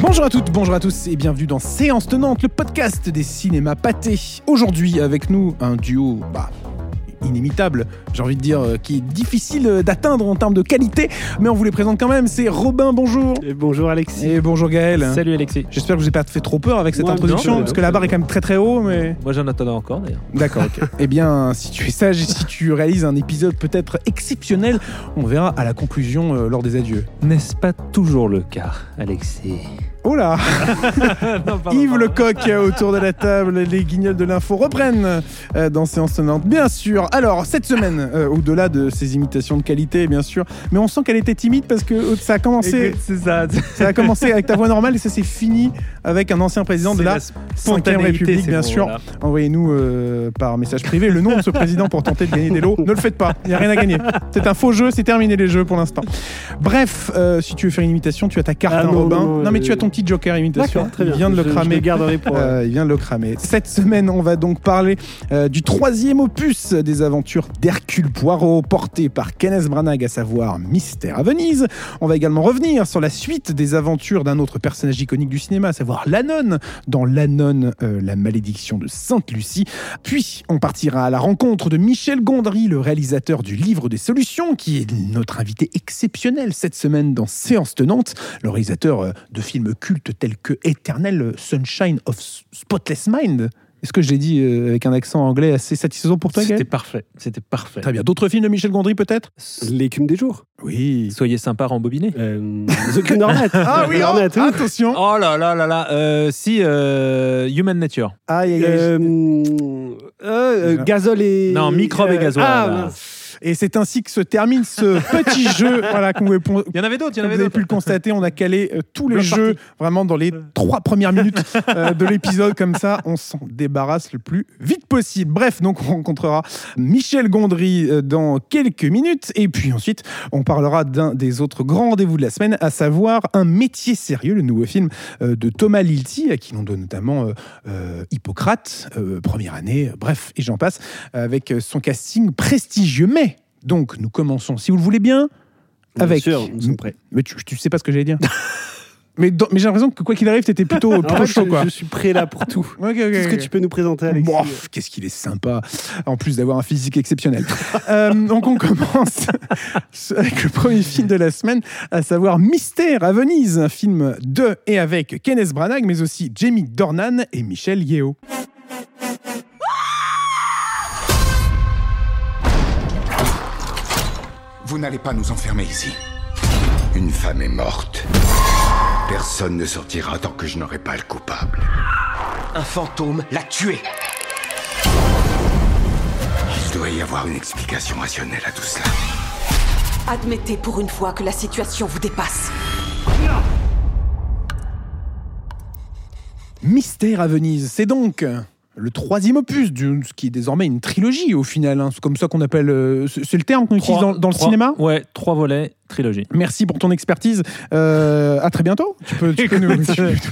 Bonjour à toutes, bonjour à tous et bienvenue dans Séance Tenante, le podcast des cinémas pâtés. Aujourd'hui avec nous un duo bah, inimitable, j'ai envie de dire, euh, qui est difficile euh, d'atteindre en termes de qualité, mais on vous les présente quand même. C'est Robin, bonjour. Et bonjour Alexis. Et bonjour Gaël. Salut Alexis. J'espère que je vous ai pas fait trop peur avec cette Moi, introduction, non, parce que la barre est quand même très très haut, mais... Moi j'en attendais encore d'ailleurs. D'accord, ok. eh bien, si tu es sage et si tu réalises un épisode peut-être exceptionnel, on verra à la conclusion euh, lors des adieux. N'est-ce pas toujours le cas, Alexis? Oh là Non, pardon, Yves. Lecoq autour de la table, les guignols de l'info reprennent euh, dans Séance Tenante, bien sûr. Alors, cette semaine, euh, au-delà de ces imitations de qualité, bien sûr, mais on sent qu'elle était timide parce que euh, ça a commencé, C'est ça. ça a commencé avec ta voix normale et ça s'est fini avec un ancien président de la Cinquième République, bien sûr. Envoyez-nous euh, par message privé le nom de ce président pour tenter de gagner des lots. Ne le faites pas, il n'y a rien à gagner. C'est un faux jeu, c'est terminé les jeux pour l'instant. Bref, euh, si tu veux faire une imitation, tu as ta carte, Ah, hein, non, Robin. non, Non, mais tu as ton petit joker imitation. Très bien. Il vient de le Je- je cramer. garderai pour. Euh, il vient de le cramer. Cette semaine, on va donc parler euh, du troisième opus des aventures d'Hercule Poirot, porté par Kenneth Branagh, à savoir Mystère à Venise. On va également revenir sur la suite des aventures d'un autre personnage iconique du cinéma, à savoir Lannon, dans Lannon, euh, la malédiction de Sainte-Lucie. Puis, on partira à la rencontre de Michel Gondry, le réalisateur du Livre des Solutions, qui est notre invité exceptionnel cette semaine dans Séance Tenante, le réalisateur euh, de films cultes tels que Eternal Sunshine of Spotless Mind. Est-ce que je l'ai dit euh, avec un accent anglais assez satisfaisant pour toi, C'était parfait. C'était parfait. Très bien. D'autres films de Michel Gondry, peut-être? L'écume des jours. Oui. Soyez sympa, rembobiné. Euh, The Green Hornet. Ah oui, oh, Hornet, oui. attention Oh là là là là. Euh, si, euh, Human Nature. Aïe. Euh, euh, euh, Gazole et. Non, Microbe et Gasoil, Ah, là. mince. Et c'est ainsi que se termine ce petit jeu. Voilà, qu'on pon- Il y en avait d'autres, avait vous avez pu le constater, on a calé euh, tous les Bloc jeux party. vraiment dans les trois premières minutes euh, de l'épisode. Comme ça, on s'en débarrasse le plus vite possible. Bref, donc on rencontrera Michel Gondry euh, dans quelques minutes. Et puis ensuite, on parlera d'un des autres grands rendez-vous de la semaine, à savoir Un métier sérieux, le nouveau film euh, de Thomas Lilti, à qui l'on donne notamment euh, Hippocrate, première année, bref, et j'en passe, avec son casting prestigieux. Mais, donc, nous commençons, si vous le voulez bien, Bien avec sûr, nous sommes prêts. mais tu, tu sais pas ce que j'allais dire. mais dans- mais j'ai l'impression que quoi qu'il arrive, t'étais plutôt, plutôt chaud, je, quoi. je suis prêt là pour tout. Ok, ok, Tout ce que ok. tu peux nous présenter, Alexis. Bon, pff, qu'est-ce qu'il est sympa, en plus d'avoir un physique exceptionnel. Euh, donc on commence avec le premier film de la semaine, à savoir Mystère à Venise, un film de et avec Kenneth Branagh, mais aussi Jamie Dornan et Michel Yeo. Vous n'allez pas nous enfermer ici. Une femme est morte. Personne ne sortira tant que je n'aurai pas le coupable. Un fantôme l'a tué. Il doit y avoir une explication rationnelle à tout cela. Admettez pour une fois que la situation vous dépasse. Mystère à Venise, c'est donc le troisième opus, de ce qui est désormais une trilogie au final. hein. C'est comme ça qu'on appelle. euh, c'est le terme qu'on utilise dans, dans le cinéma Ouais, trois volets, trilogie. Merci pour ton expertise. Euh, à très bientôt. Tu peux, tu peux nous,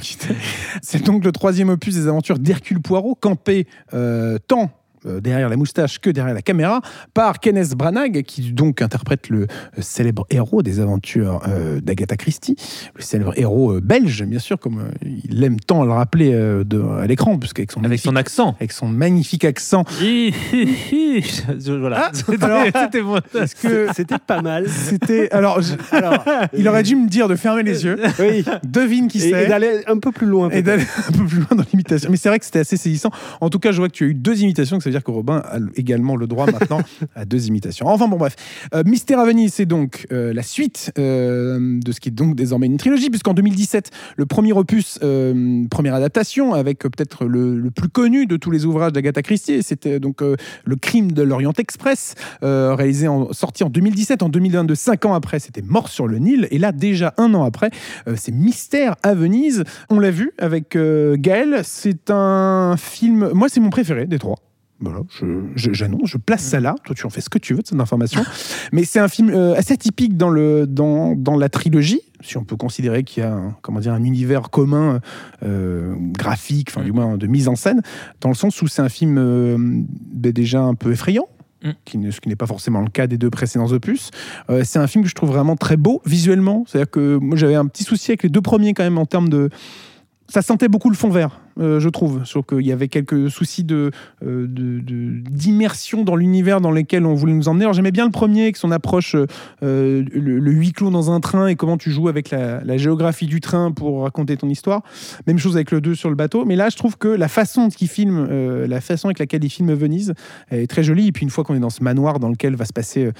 quitter. C'est donc le troisième opus des aventures d'Hercule Poirot, campé euh, tant derrière la moustache que derrière la caméra par Kenneth Branagh, qui donc interprète le euh, célèbre héros des aventures euh, d'Agatha Christie, le célèbre héros euh, belge, bien sûr, comme euh, il aime tant le rappeler euh, de- à l'écran, puisqu'avec son, Avec son accent. avec son magnifique accent. voilà. Ah, C'était- bon. Que C'était pas mal. c'était alors, je- Alors, il aurait dû me dire de fermer les yeux. oui. Devine qui c'est. et d'aller un peu plus loin. et d'aller un peu plus loin dans l'imitation. Mais c'est vrai que c'était assez saisissant. En tout cas, je vois que tu as eu deux imitations, que ça veut dire que Robin a également le droit maintenant à deux imitations. Enfin bon, bref. Euh, Mystère à Venise, c'est donc euh, la suite euh, de ce qui est donc désormais une trilogie, puisqu'en 2017, le premier opus, première adaptation, avec peut-être le, plus connu de tous les ouvrages d'Agatha Christie, c'était donc Le crime de l'Orient Express, réalisé en, sorti en 2017, en 2022, cinq ans après, c'était Mort sur le Nil, et là déjà un an après, c'est Mystère à Venise. On l'a vu avec Gaël, c'est un film, moi c'est mon préféré des trois. Voilà, je- je- j'annonce, je, place ça là. Toi, tu en fais ce que tu veux de cette information. Mais c'est un film euh, assez atypique dans, le, dans, dans la trilogie, si on peut considérer qu'il y a un, comment dire, un univers commun euh, graphique, enfin, du moins de mise en scène, dans le sens où c'est un film euh, ben, déjà un peu effrayant. Mm. Qui ne- ce qui n'est pas forcément le cas des deux précédents opus. Euh, c'est un film que je trouve vraiment très beau visuellement. C'est-à-dire que moi j'avais un petit souci avec les deux premiers quand même en termes de, ça sentait beaucoup le fond vert, euh, je trouve. Sauf qu'il y avait quelques soucis de, euh, de- de- d'immersion dans l'univers dans lequel on voulait nous emmener. Alors j'aimais bien le premier, avec son approche, euh, le, le huis clos dans un train et comment tu joues avec la, la géographie du train pour raconter ton histoire. Même chose avec le 2 sur le bateau. Mais là, je trouve que la façon qu'il filme, la façon avec laquelle il filme Venise est très jolie. Et puis une fois qu'on est dans ce manoir dans lequel va se passer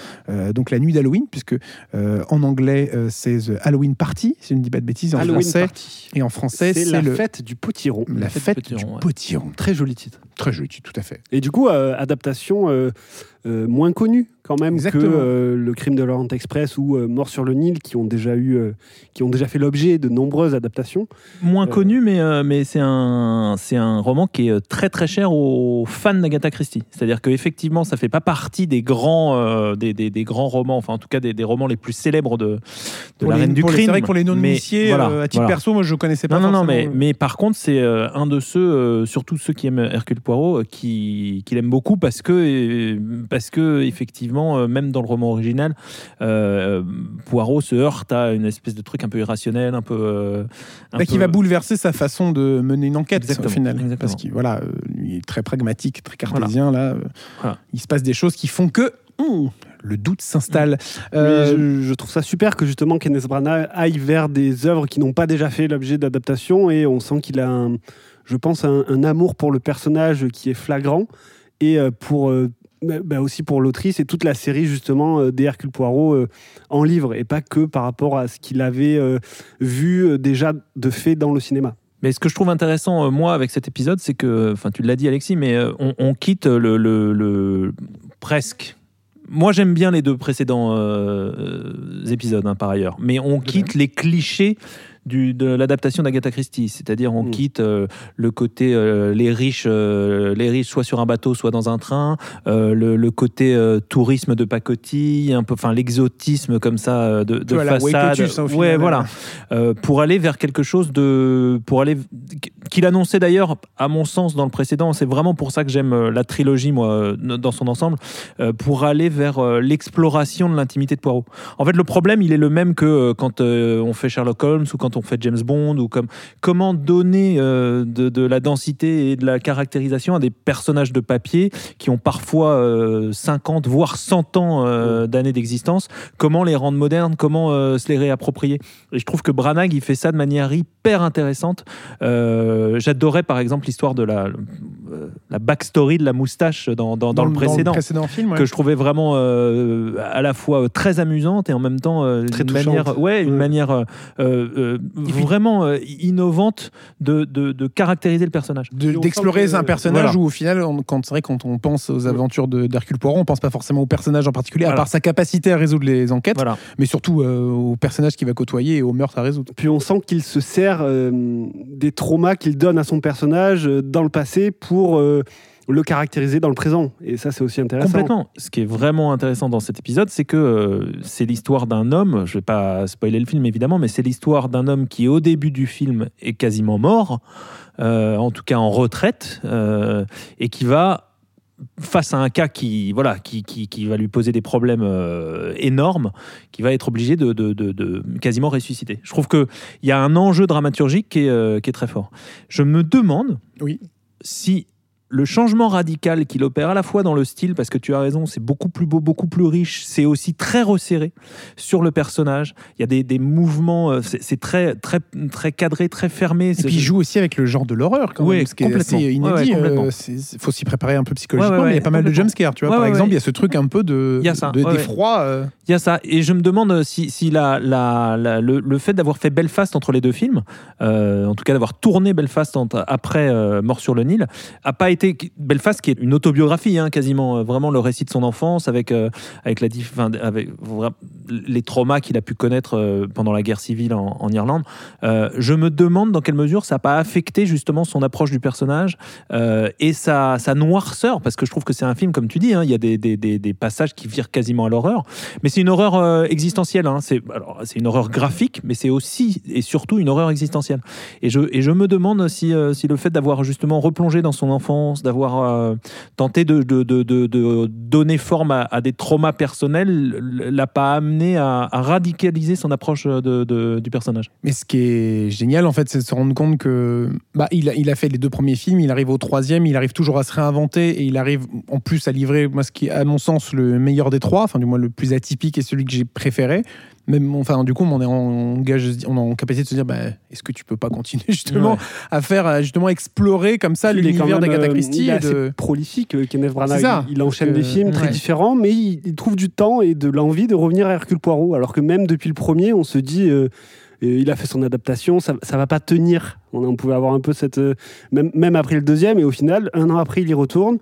donc la nuit d'Halloween, puisque en anglais c'est The Halloween Party, si je ne dis pas de bêtises, en Halloween français. Party. Et en français, C'est c'est la le fête du potiron. la fête fête du du potiron, ouais. potiron. Très joli titre. Très joli, tout à fait. Et du coup, euh, adaptation euh, euh, moins connue quand même Exactement. que euh, le crime de l'Orient Express ou euh, Mort sur le Nil, qui ont déjà eu, euh, qui ont déjà fait l'objet de nombreuses adaptations. Moins Euh. connu, mais, euh, mais c'est un, c'est un roman qui est très très cher aux fans d'Agatha Christie. C'est-à-dire qu'effectivement, ça fait pas partie des grands, euh, des, des- des grands romans, enfin en tout cas des, des romans les plus célèbres de, de la les- Reine du Crime. C'est vrai que pour les voilà, euh, à titre voilà. perso, moi je connaissais pas Non, non, non, mais, mais par contre, c'est euh, un de ceux, euh, surtout ceux qui aiment Hercule Poirot, euh, qui, qui l'aiment beaucoup parce que, euh, parce que effectivement, euh, même dans le roman original, euh, Poirot se heurte à une espèce de truc un peu irrationnel, un peu. euh, un bah, qui va bouleverser sa façon de mener une enquête Exactement, au final. exactement. Parce qu'il voilà, euh, lui est très pragmatique, très cartésien. Là, euh, Voilà. il se passe des choses qui font que le doute s'installe. Euh, je, je trouve ça super que justement Kenneth Branagh aille vers des œuvres qui n'ont pas déjà fait l'objet d'adaptation et on sent qu'il a, un, je pense, un, un amour pour le personnage qui est flagrant et euh, pour euh, bah, bah, aussi pour l'autrice et toute la série justement euh, des Hercule Poirot euh, en livre et pas que par rapport à ce qu'il avait euh, vu déjà de fait dans le cinéma. Mais ce que je trouve intéressant, moi, avec cet épisode, c'est que, enfin, tu l'as dit, Alexis, mais on, on quitte le, le- le- presque. Moi, j'aime bien les deux précédents euh, épisodes, hein, par ailleurs, mais on quitte les clichés. Du, de l'adaptation d'Agatha Christie, c'est-à-dire on Mm. quitte euh, le côté euh, les riches, euh, les riches soit sur un bateau, soit dans un train, le, le côté tourisme de pacotille, un peu, enfin l'exotisme comme ça de, de façade. Hein, ouais, final, voilà. Euh, pour aller vers quelque chose de pour aller qu'il annonçait d'ailleurs à mon sens dans le précédent c'est vraiment pour ça que j'aime la trilogie moi dans son ensemble pour aller vers l'exploration de l'intimité de Poirot en fait le problème il est le même que quand on fait Sherlock Holmes ou quand on fait James Bond ou comme comment donner euh, de, de la densité et de la caractérisation à des personnages de papier qui ont parfois euh, 50 voire 100 ans euh, d'années d'existence? Comment les rendre modernes? Comment euh, se les réapproprier? Et je trouve que Branagh, il fait ça de manière hyper intéressante. Euh, J'adorais par exemple l'histoire de la, euh, la backstory de la moustache dans, dans, dans le précédent. film, ouais. Que je trouvais vraiment euh, à la fois euh, très amusante et en même temps euh, Très une touchante. manière, ouais, une manière euh, euh, vraiment euh, innovante de, de, de caractériser le personnage. D'explorer un personnage Voilà. où au final, on- quand c'est vrai quand on pense aux aventures de- d'Hercule Poirot, on pense pas forcément au personnage en particulier, à part sa capacité à résoudre les enquêtes, Voilà. mais surtout euh, au personnage qu'il va côtoyer et au meurtre à résoudre. Puis on sent qu'il se sert euh, des traumas qu'il donne à son personnage euh, dans le passé pour euh, le caractériser dans le présent. Et ça, c'est aussi intéressant. Complètement. Ce qui est vraiment intéressant dans cet épisode, c'est que euh, c'est l'histoire d'un homme, je vais pas spoiler le film évidemment, mais c'est l'histoire d'un homme qui au début du film est quasiment mort, euh, en tout cas en retraite, euh, et qui va face à un cas qui voilà qui, qui, qui va lui poser des problèmes euh, énormes, qui va être obligé de, de, de- de quasiment ressusciter. Je trouve que il y a un enjeu dramaturgique qui est, euh, qui est très fort. Je me demande Oui. Si le changement radical qu'il opère à la fois dans le style, parce que tu as raison, c'est beaucoup plus beau, beaucoup plus riche, c'est aussi très resserré sur le personnage. Il y a des, des mouvements, euh, c'est très, très, très cadré, très fermé. Et puis il joue aussi avec le genre de l'horreur, quand Oui, même, ce qui est assez Ouais, inédit. ouais, complètement. euh, Il faut s'y préparer un peu psychologiquement, Ouais, ouais, mais il y a ouais, pas mal de jumpscares. Tu vois, Ouais, par ouais, exemple, ouais. il y a ce truc un peu de, Il de ouais, ouais. d'effroi. euh, Il y a ça. Et je me demande si, si la, la- la- le, le fait d'avoir fait Belfast entre les deux films, euh, en tout cas d'avoir tourné Belfast entre- après euh, Mort sur le Nil, a pas été Belfast, qui est une autobiographie, hein, quasiment, euh, vraiment le récit de son enfance, avec, euh, avec, les traumas qu'il a pu connaître euh, pendant la guerre civile en, Irlande. Je me demande dans quelle mesure ça n'a pas affecté justement son approche du personnage et sa, sa noirceur, parce que je trouve que c'est un film, comme tu dis, hein, il y a des, passages qui virent quasiment à l'horreur, mais c'est une horreur existentielle. hein. C'est une horreur graphique, mais c'est aussi et surtout une horreur existentielle. Et je, me demande si, si le fait d'avoir justement replongé dans son d'avoir euh, tenté de, donner forme à, des traumas personnels, l'a pas amené à, radicaliser son approche du personnage. Mais ce qui est génial, en fait, c'est de se rendre compte que bah, il, a, il a fait les deux premiers films, il arrive au troisième, il arrive toujours à se réinventer et il arrive en plus à livrer, moi, ce qui est, à mon sens, le meilleur des trois, enfin, du moins le plus atypique et celui que j'ai préféré. Même, enfin, du coup, on est en, gage, on est en capacité de se dire, bah, est-ce que tu peux pas continuer justement Ouais. à faire, justement explorer comme ça l'univers d'Agatha euh, Christie il est et de- assez prolifique, euh, Kenneth Branagh. Ça. Il, il enchaîne Donc, des films euh, très ouais. différents, mais il, il trouve du temps et de l'envie de revenir à Hercule Poirot. Alors que même depuis le premier, on se dit, euh, il a fait son adaptation, ça, ça va pas tenir. On, on pouvait avoir un peu cette. euh, même, même après le deuxième, et au final, un an après, il y retourne.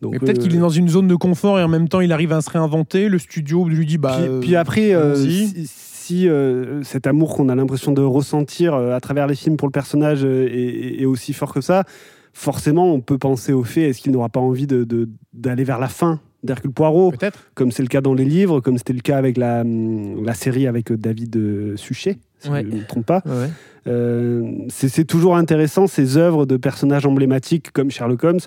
Donc, Mais peut-être euh, qu'il est dans une zone de confort et en même temps il arrive à se réinventer. Le studio lui dit bah. puis, euh, puis après, euh, si, si, euh, cet amour qu'on a l'impression de ressentir euh, à travers les films pour le personnage euh, est, est aussi fort que ça, forcément, on peut penser au fait est-ce qu'il n'aura pas envie de- de- d'aller vers la fin d'Hercule Poirot, peut-être. comme c'est le cas dans les livres, comme c'était le cas avec la, la série avec David Suchet, si Ouais. je ne me trompe pas. Euh, c'est toujours intéressant ces œuvres de personnages emblématiques comme Sherlock Holmes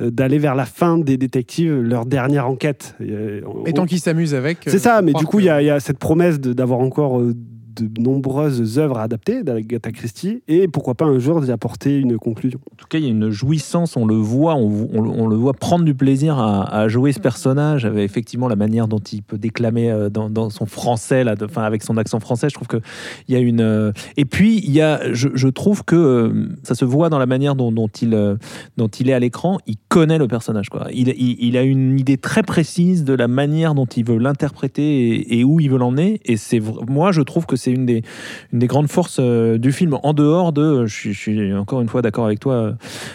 euh, d'aller vers la fin des détectives, leur dernière enquête. Euh, on- Et tant qu'il s'amuse avec. c'est euh, ça, mais du coup, que- il y, a- il y a cette promesse d'avoir encore euh, de nombreuses œuvres à adapter d'Agatha Christie et pourquoi pas un jour d'y apporter une conclusion. En tout cas, il y a une jouissance, on le voit, on, on- on le voit prendre du plaisir à, à jouer ce personnage, avec effectivement la manière dont il peut déclamer euh, dans, dans son français, là, de- enfin, avec son accent français. Je trouve que il y a une. euh, Et puis, il y a, je, je trouve que euh, ça se voit dans la manière dont, dont il, euh, dont il est à l'écran. Il connaît le personnage, quoi. Il, il- il a une idée très précise de la manière dont il veut l'interpréter et, et où il veut l'emmener. Et c'est, moi, je trouve que c'est une des, une des grandes forces euh, du film, en dehors de, je suis, je suis encore une fois d'accord avec toi, euh,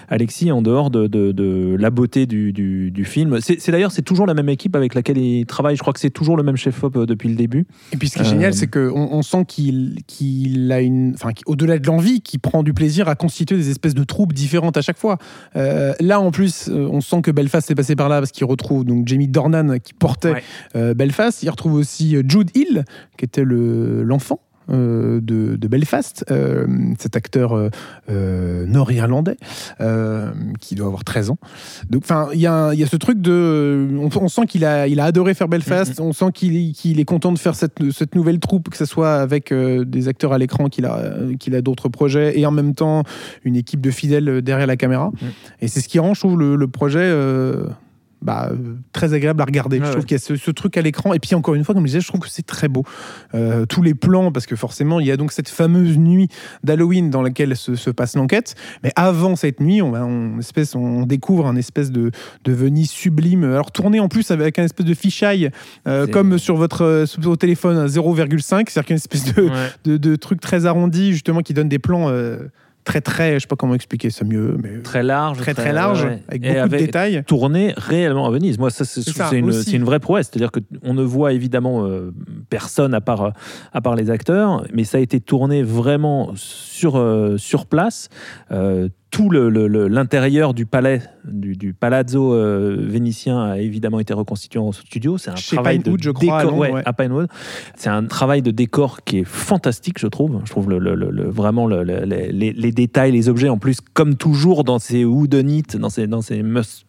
Alexis, en dehors de, de- de la beauté du, du- du film. C'est d'ailleurs, c'est toujours la même équipe avec laquelle il travaille. Je crois que c'est toujours le même chef-op euh, depuis le début. Et puis ce qui est Euh, génial, c'est qu'on on sent qu'il qu'il a une. Enfin, au-delà de l'envie, qu'il prend du plaisir à constituer des espèces de troupes différentes à chaque fois. Euh, là, en plus, euh, on sent que Belfast est passé par là parce qu'il retrouve donc Jamie Dornan qui portait Ouais. euh, Belfast. Il retrouve aussi euh, Jude Hill, qui était le- l'enfant. Euh, de, de Belfast, euh, cet acteur euh, nord-irlandais qui doit avoir 13 ans. Donc, enfin, il y, a y ce truc de, on, on sent qu'il a, il a adoré faire Belfast. On sent qu'il est content de faire cette, cette nouvelle troupe, que ce soit avec des acteurs à l'écran, qu'il a, qu'il a d'autres projets, et en même temps une équipe de fidèles derrière la caméra. Et c'est ce qui rend, je trouve, le, le projet. Bah, très agréable à regarder. Je trouve ouais. qu'il y a ce, ce truc à l'écran. Et puis, encore une fois, comme je disais, je trouve que c'est très beau. Euh, tous les plans, parce que forcément, il y a donc cette fameuse nuit d'Halloween dans laquelle se, se passe l'enquête. Mais avant cette nuit, on, on, espèce, on découvre un espèce de, de Venise sublime. Alors, tourné en plus avec un espèce de fisheye, euh, comme sur votre, euh, sur votre téléphone à 0,5. C'est-à-dire qu'une espèce de, Ouais. de, de truc très arrondi, justement, qui donne des plans euh, très, très. Je sais pas comment expliquer ça mieux, mais Très large. très, très large, ouais. avec Et beaucoup de détails. tourné réellement à Venise. Moi, ça, c'est que une, une vraie prouesse. C'est-à-dire qu'on ne voit évidemment euh, personne à part, à part les acteurs, mais ça a été tourné vraiment sur, euh, sur place. Euh, tout le- le- le- l'intérieur du palais, du, du palazzo euh, vénitien a évidemment été reconstitué en studio. C'est un Chez travail Pinewood, de je crois, à décor- ouais, ouais. à Pinewood. C'est un travail de décor qui est fantastique, je trouve. Je trouve le, vraiment le- le- les, détails, les objets. En plus, comme toujours dans ces whodunit, dans ces, dans ces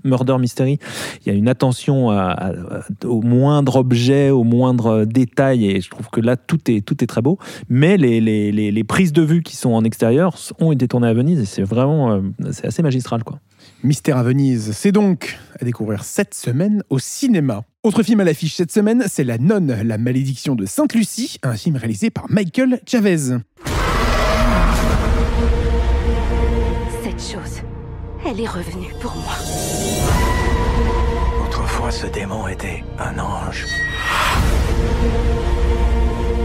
murder mystery, il y a une attention à- à- à- au moindre objet, au moindre détail. Et je trouve que là, tout est, tout est très beau. Mais les- les prises de vue qui sont en extérieur ont été tournées à Venise et c'est vraiment euh, c'est assez magistral. Quoi. Mystère à Venise, c'est donc à découvrir cette semaine au cinéma. Autre film à l'affiche cette semaine, c'est La Nonne, la malédiction de Sainte-Lucie, un film réalisé par Michael Chavez. Cette chose, elle est revenue pour moi. Autrefois, ce démon était un ange.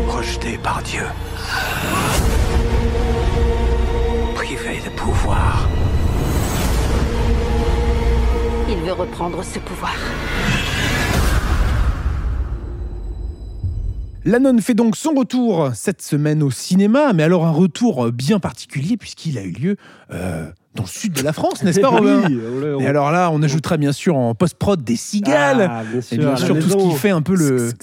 Rejeté par Dieu. Pouvoir. veut reprendre ce pouvoir. La nonne fait donc son retour cette semaine au cinéma, mais alors un retour bien particulier puisqu'il a eu lieu euh, dans le sud de la France, n'est-ce pas Robin Oui, on Et alors là, on ajoutera bien sûr en post-prod des cigales. Ah, bien sûr, et bien à la sûr tout ce qui fait un peu le...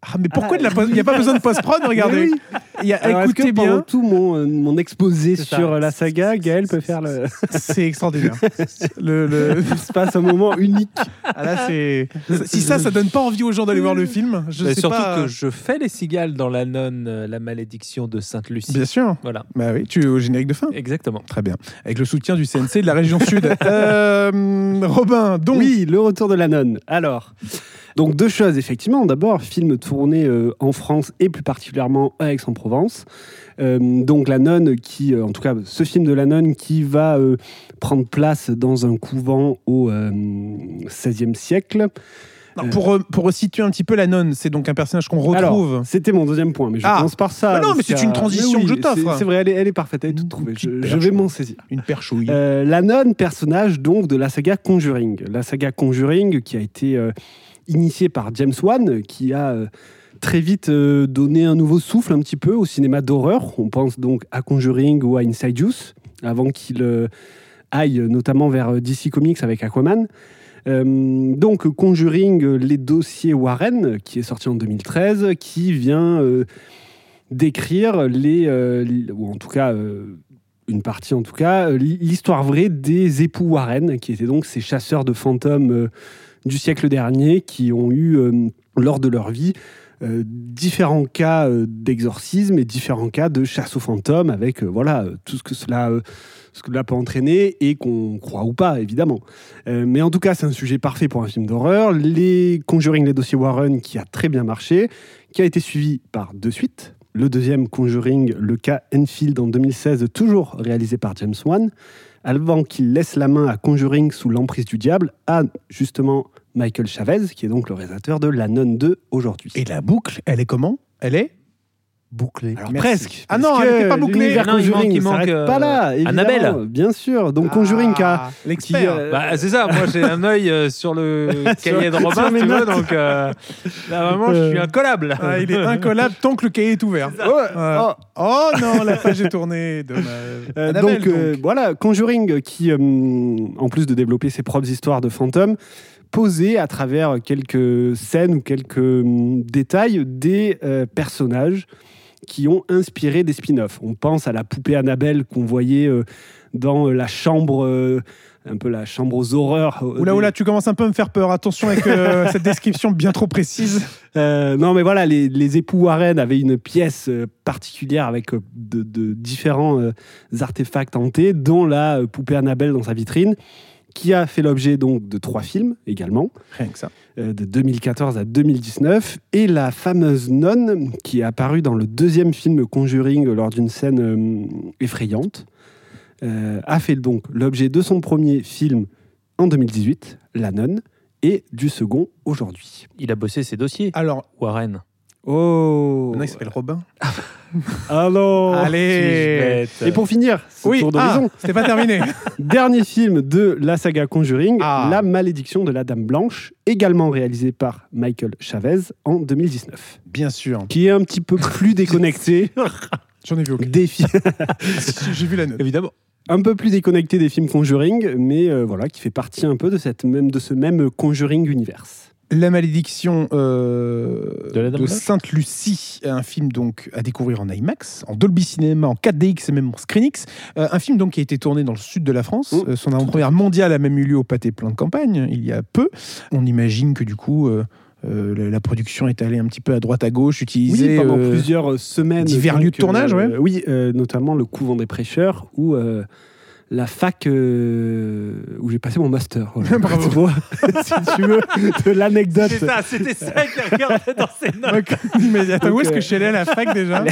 Ah mais pourquoi de la post- il n'y a pas besoin de post-prod Regardez. Oui. Il y a, Alors, est-ce que écoutez pendant bien, tout mon, euh, mon exposé C'est sur euh, la saga, Gaël peut faire le. c'est extraordinaire. Le, le- Il se passe un moment unique. Ah là, c'est... Si ça, ça donne pas envie aux gens d'aller voir le film, je Mais sais surtout pas. que je fais les cigales dans la nonne, euh, la malédiction de Sainte-Lucie. Bien sûr. Voilà, Bah oui, tu es au générique de fin. exactement. Très bien. Avec le soutien du CNC de la région sud. Euh, Robin, donc. Oui, le retour de la nonne. Alors, donc deux choses, effectivement. D'abord, film tourné euh, en France et plus particulièrement à Aix-en-Provence. Euh, donc la nonne qui, euh, en tout cas, ce film de la nonne qui va prendre place dans un couvent au XVIe siècle. Non, pour, pour resituer un petit peu la nonne, c'est donc un personnage qu'on retrouve. C'était mon deuxième point, mais je Ah. commence par ça. Mais non, mais c'est une transition que je t'offre. c'est- vrai, elle est, elle est parfaite, elle est toute trouvée. Je, vais m'en saisir. Une perchouille. Euh, la nonne, personnage donc de la saga Conjuring. La saga Conjuring qui a été euh, initiée par James Wan, qui a euh, très vite euh, donné un nouveau souffle un petit peu au cinéma d'horreur. On pense donc à Conjuring ou à Insidious, avant qu'il euh, aille notamment vers DC Comics avec Aquaman. Donc Conjuring, les dossiers Warren, qui est sorti en 2013, qui vient décrire les, ou en tout cas une partie en tout cas, l'histoire vraie des époux Warren, qui étaient donc ces chasseurs de fantômes du siècle dernier, qui ont eu euh, lors de leur vie euh, différents cas euh, d'exorcisme et différents cas de chasse aux fantômes, avec voilà tout ce que cela ce que cela peut entraîner et qu'on croit ou pas évidemment. Mais en tout cas, c'est un sujet parfait pour un film d'horreur. Les Conjuring, les dossiers Warren, qui a très bien marché, qui a été suivi par deux suites. Le deuxième Conjuring, le cas Enfield en 2016, toujours réalisé par James Wan, avant qu'il laisse la main à Conjuring sous l'emprise du diable, à justement Michael Chavez, qui est donc le réalisateur de La Nonne 2 aujourd'hui. Et la boucle, elle est comment? Elle est bouclée. Alors Merci. presque. Ah parce non, elle n'était pas bouclée. l'univers Non, il Conjuring manque- il euh, pas là, évidemment. Annabelle. Bien sûr. Donc Conjuring qui a... Ah, L'expert. qui, euh, Bah, c'est ça, moi j'ai un œil euh, sur le cahier de Robin, tu vois, donc euh, là vraiment je suis incollable. Ah, il est incollable tant que le cahier est ouvert. Oh. Oh non, la page est tournée. Dommage. Euh, Annabelle, donc, euh, voilà, Conjuring qui, euh, en plus de développer ses propres histoires de fantômes, posait à travers quelques scènes ou quelques hum, détails des euh, personnages qui ont inspiré des spin-offs. On pense à la poupée Annabelle qu'on voyait euh, dans la chambre, euh, un peu la chambre aux horreurs. euh, Oula, oula, tu commences un peu à me faire peur. Attention avec euh, cette description bien trop précise. Euh, non, mais voilà, les, les époux Warren avaient une pièce euh, particulière avec euh, de, de différents euh, artefacts hantés, dont la euh, poupée Annabelle dans sa vitrine, qui a fait l'objet donc de trois films également, Rien que ça. euh, de 2014 à 2019, et la fameuse nonne qui est apparue dans le deuxième film Conjuring lors d'une scène euh, effrayante, euh, a fait donc l'objet de son premier film en 2018, La nonne, et du second aujourd'hui. Il a bossé ses dossiers, Alors, Warren. Oh maintenant il s'appelle Robin. Ah non Allez. Et pour finir, ce Oui, tour ah, d'horizon, c'était pas terminé. dernier film de la saga Conjuring, Ah. La malédiction de la Dame Blanche, également réalisé par Michael Chavez en 2019, Bien sûr. qui est un petit peu plus déconnecté J'en ai vu aucun. des films, J'ai vu la note. Évidemment. un peu plus déconnecté des films Conjuring, mais euh, voilà, qui fait partie un peu de cette même de ce même Conjuring universe. La malédiction euh, De Sainte Lucie, un film donc à découvrir en IMAX, en Dolby Cinema, en 4DX et même en Screenix. Euh, un film donc qui a été tourné dans le sud de la France. Mmh. Euh, son avant-première mondiale a même eu lieu au Pâté Plein de Campagne il y a peu. On imagine que du coup euh, la, production est allée un petit peu à droite à gauche, Oui, utiliser pendant euh, plusieurs semaines. divers lieux de tournage, euh, ouais. Oui, notamment le couvent des prêcheurs ou euh, la fac euh, où j'ai passé mon master. Voilà. Bravo. Tu vois, si tu veux, de l'anecdote. ça, c'était ça qu'il regardait dans ses notes. Mais attends, où est-ce que je suis allé à la fac déjà?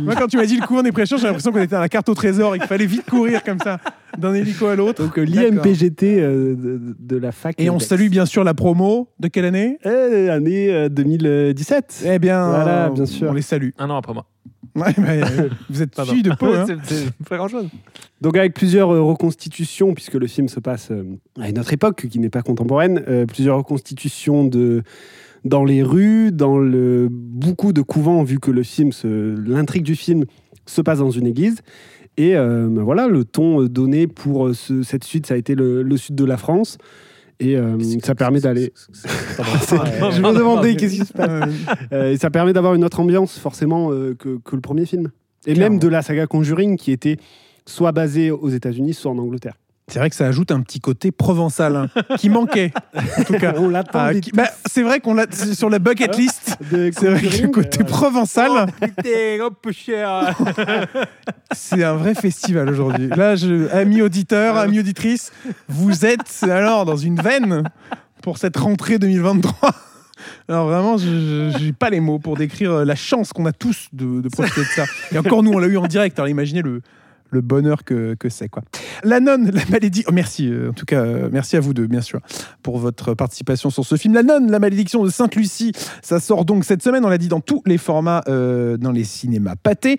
Moi, quand tu m'as dit le cours des prêcheurs, j'ai l'impression qu'on était à la carte au trésor et qu'il fallait vite courir comme ça, d'un hélico à l'autre. Donc euh, l'IMPGT euh, de, de la fac. Et on salue bien sûr la promo de quelle année? Euh, année euh, 2017. Eh bien, Voilà, bien sûr. on les salue. Un an après moi. Ouais, mais, vous êtes fille de peau. hein. C'est- pas grand chose. Donc avec plusieurs euh, reconstitutions, puisque le film se passe euh, à une autre époque qui n'est pas contemporaine, euh, plusieurs reconstitutions de dans les rues, dans le beaucoup de couvents, vu que le film, se- l'intrigue du film se passe dans une église. Et euh, ben voilà, le ton donné pour ce- cette suite, ça a été le, le sud de la France. Et euh, ça permet d'aller. Je me demandais qu'est-ce qui se passe. Euh, et ça permet d'avoir une autre ambiance, forcément, euh, que, que le premier film. Et Clairement. même de la saga Conjuring, qui était soit basée aux États-Unis, soit en Angleterre. C'est vrai que ça ajoute un petit côté provençal hein, qui manquait, en tout cas. On. Ah, qui- bah, c'est vrai qu'on l'a sur la bucket list. C'est vrai que le côté provençal, Putain, hop, peu cher. c'est un vrai festival aujourd'hui. Là, je, amis auditeurs, amis auditrices, vous êtes alors dans une veine pour cette rentrée 2023. Alors vraiment, je n'ai pas les mots pour décrire euh, la chance qu'on a tous de, de profiter de ça. Et encore nous, on l'a eu en direct. Alors imaginez le, le bonheur que, que c'est. quoi. La nonne, la malédiction. merci, euh, en tout cas, euh, merci à vous deux, bien sûr, pour votre participation sur ce film. La nonne, la malédiction de Sainte-Lucie, ça sort donc cette semaine, on l'a dit, dans tous les formats, euh, dans les cinémas pâtés.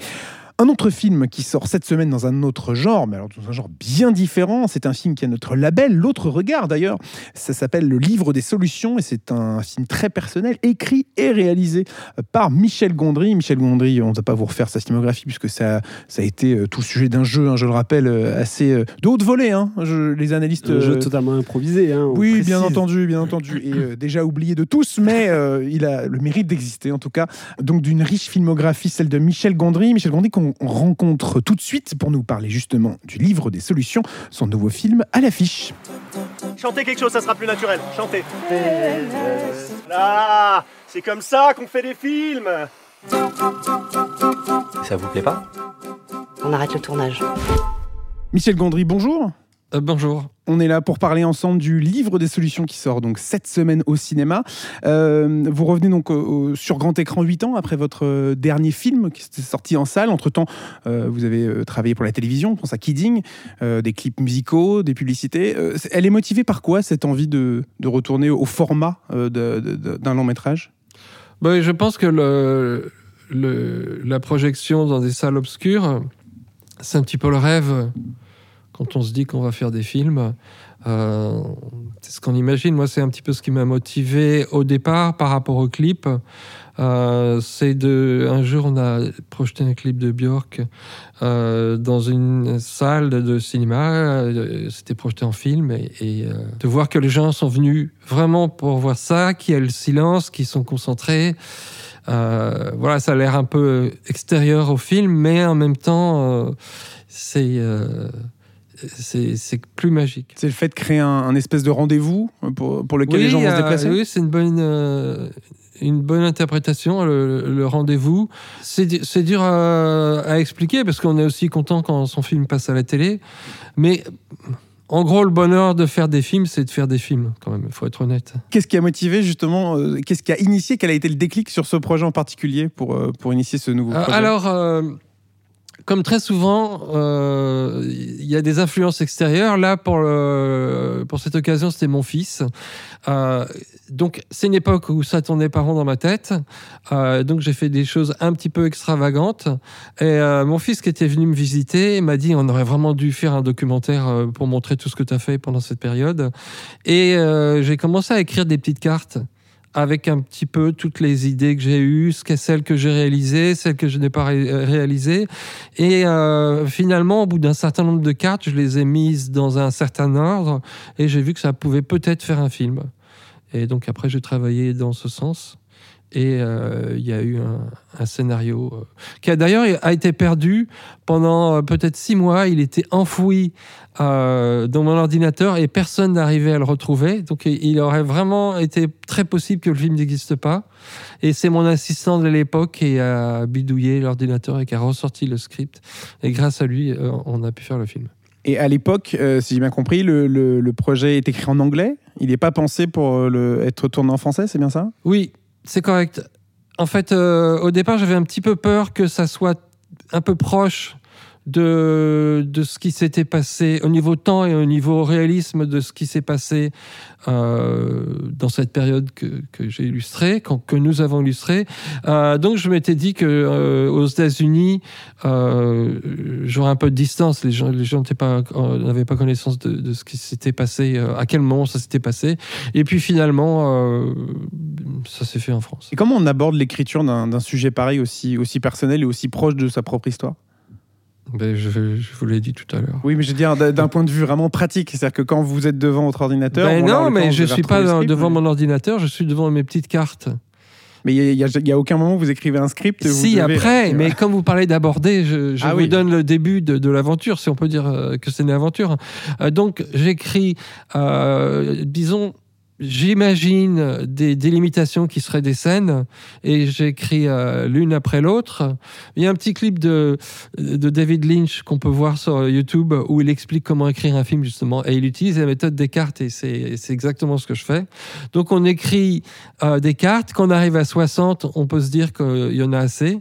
Un autre film qui sort cette semaine dans un autre genre, mais alors dans un genre bien différent, c'est un film qui a notre label, l'autre regard d'ailleurs. Ça s'appelle Le Livre des Solutions et c'est un film très personnel, écrit et réalisé par Michel Gondry. Michel Gondry, on ne va pas vous refaire sa filmographie puisque ça, ça a été euh, tout le sujet d'un jeu, hein, je le rappelle, euh, assez euh, de haute volée. hein. Je- les analystes. Un jeu totalement improvisé. hein, oui, précise. bien entendu, bien entendu, et euh, déjà oublié de tous, mais euh, il a le mérite d'exister en tout cas. Donc d'une riche filmographie, celle de Michel Gondry. Michel Gondry qu'on on rencontre tout de suite pour nous parler justement du livre des solutions, son nouveau film à l'affiche. Chantez quelque chose, ça sera plus naturel. Chantez. Là, c'est comme ça qu'on fait des films. Ça vous plaît pas? On arrête le tournage. Michel Gondry, bonjour. Euh, bonjour. On est là pour parler ensemble du livre des solutions qui sort donc cette semaine au cinéma. Euh, vous revenez donc sur grand écran 8 ans après votre euh, dernier film qui s'était sorti en salle. Entre-temps, euh, vous avez travaillé pour la télévision, je pense à Kidding, des clips musicaux, des publicités. Elle est motivée par quoi cette envie de, retourner au format d'un long métrage? Bah, je pense que la projection dans des salles obscures, c'est un petit peu le rêve quand on se dit qu'on va faire des films. Euh, c'est ce qu'on imagine. Moi, c'est un petit peu ce qui m'a motivé au départ par rapport au clip. Euh, c'est de un jour on a projeté un clip de Björk euh, dans une salle de, cinéma. C'était projeté en film et, et, de voir que les gens sont venus vraiment pour voir ça, qu'il y a le silence, qu'ils sont concentrés. Voilà, ça a l'air un peu extérieur au film, mais en même temps, c'est c'est plus magique. C'est le fait de créer un, un espèce de rendez-vous pour, pour lequel les gens vont se euh, déplacer oui, c'est une bonne, euh, une bonne interprétation, le, le rendez-vous. C'est du- c'est dur à, à expliquer parce qu'on est aussi content quand son film passe à la télé. Mais en gros, le bonheur de faire des films, c'est de faire des films, quand même, il faut être honnête. Qu'est-ce qui a motivé justement, euh, qu'est-ce qui a initié, quel a été le déclic sur ce projet en particulier pour, euh, pour initier ce nouveau projet? alors, comme très souvent, euh, il y a des influences extérieures. Là, pour, pour cette occasion, c'était mon fils. Euh, donc, c'est une époque où ça tournait pas rond dans ma tête. Euh, donc, j'ai fait des choses un petit peu extravagantes. Et mon fils qui était venu me visiter m'a dit on aurait vraiment dû faire un documentaire pour montrer tout ce que tu as fait pendant cette période. Et j'ai commencé à écrire des petites cartes avec un petit peu toutes les idées que j'ai eues, celles que j'ai réalisées, celles que je n'ai pas ré- réalisées. Et euh, finalement, au bout d'un certain nombre de cartes, je les ai mises dans un certain ordre et j'ai vu que ça pouvait peut-être faire un film. Et donc après, j'ai travaillé dans ce sens. Et euh, il y a eu un, un scénario euh, qui a d'ailleurs a été perdu pendant euh, peut-être six mois. Il était enfoui dans mon ordinateur et personne n'arrivait à le retrouver. Donc il aurait vraiment été très possible que le film n'existe pas. Et c'est mon assistant de l'époque qui a bidouillé l'ordinateur et qui a ressorti le script. Et grâce à lui, on a pu faire le film. Et à l'époque, euh, si j'ai bien compris, le, le- le projet est écrit en anglais. Il n'est pas pensé pour le, être tourné en français, c'est bien ça? Oui, c'est correct. En fait, euh, au départ, j'avais un petit peu peur que ça soit un peu proche de, de ce qui s'était passé au niveau temps et au niveau réalisme de ce qui s'est passé euh, dans cette période que, que j'ai illustrée, quand- que nous avons illustrée. Euh, donc je m'étais dit que euh, aux États-Unis, euh, j'aurais un peu de distance. Les gens, les gens n'avaient pas connaissance de, ce qui s'était passé, à quel moment ça s'était passé. Et puis finalement, ça s'est fait en France. Et comment on aborde l'écriture d'un sujet pareil, aussi, aussi personnel et aussi proche de sa propre histoire? Ben, je, je vous l'ai dit tout à l'heure. Oui, mais je veux dire d'un point de vue vraiment pratique. C'est-à-dire que quand vous êtes devant votre ordinateur. Ben non, mais je avez suis pas script, devant mais- mon ordinateur, je suis devant mes petites cartes. Mais il n'y a, aucun moment où vous écrivez un script. Si, devez- après, mais comme vous parlez d'aborder, je, je Ah vous oui. donne le début de, de l'aventure, si on peut dire euh, que c'est une aventure. Euh, donc, j'écris, euh, disons, j'imagine des délimitations qui seraient des scènes, et j'écris euh, l'une après l'autre. Il y a un petit clip de, David Lynch qu'on peut voir sur YouTube où il explique comment écrire un film, justement, et il utilise la méthode des cartes, et c'est c'est exactement ce que je fais. Donc, on écrit euh, des cartes. Quand on arrive à 60, on peut se dire qu'il y en a assez.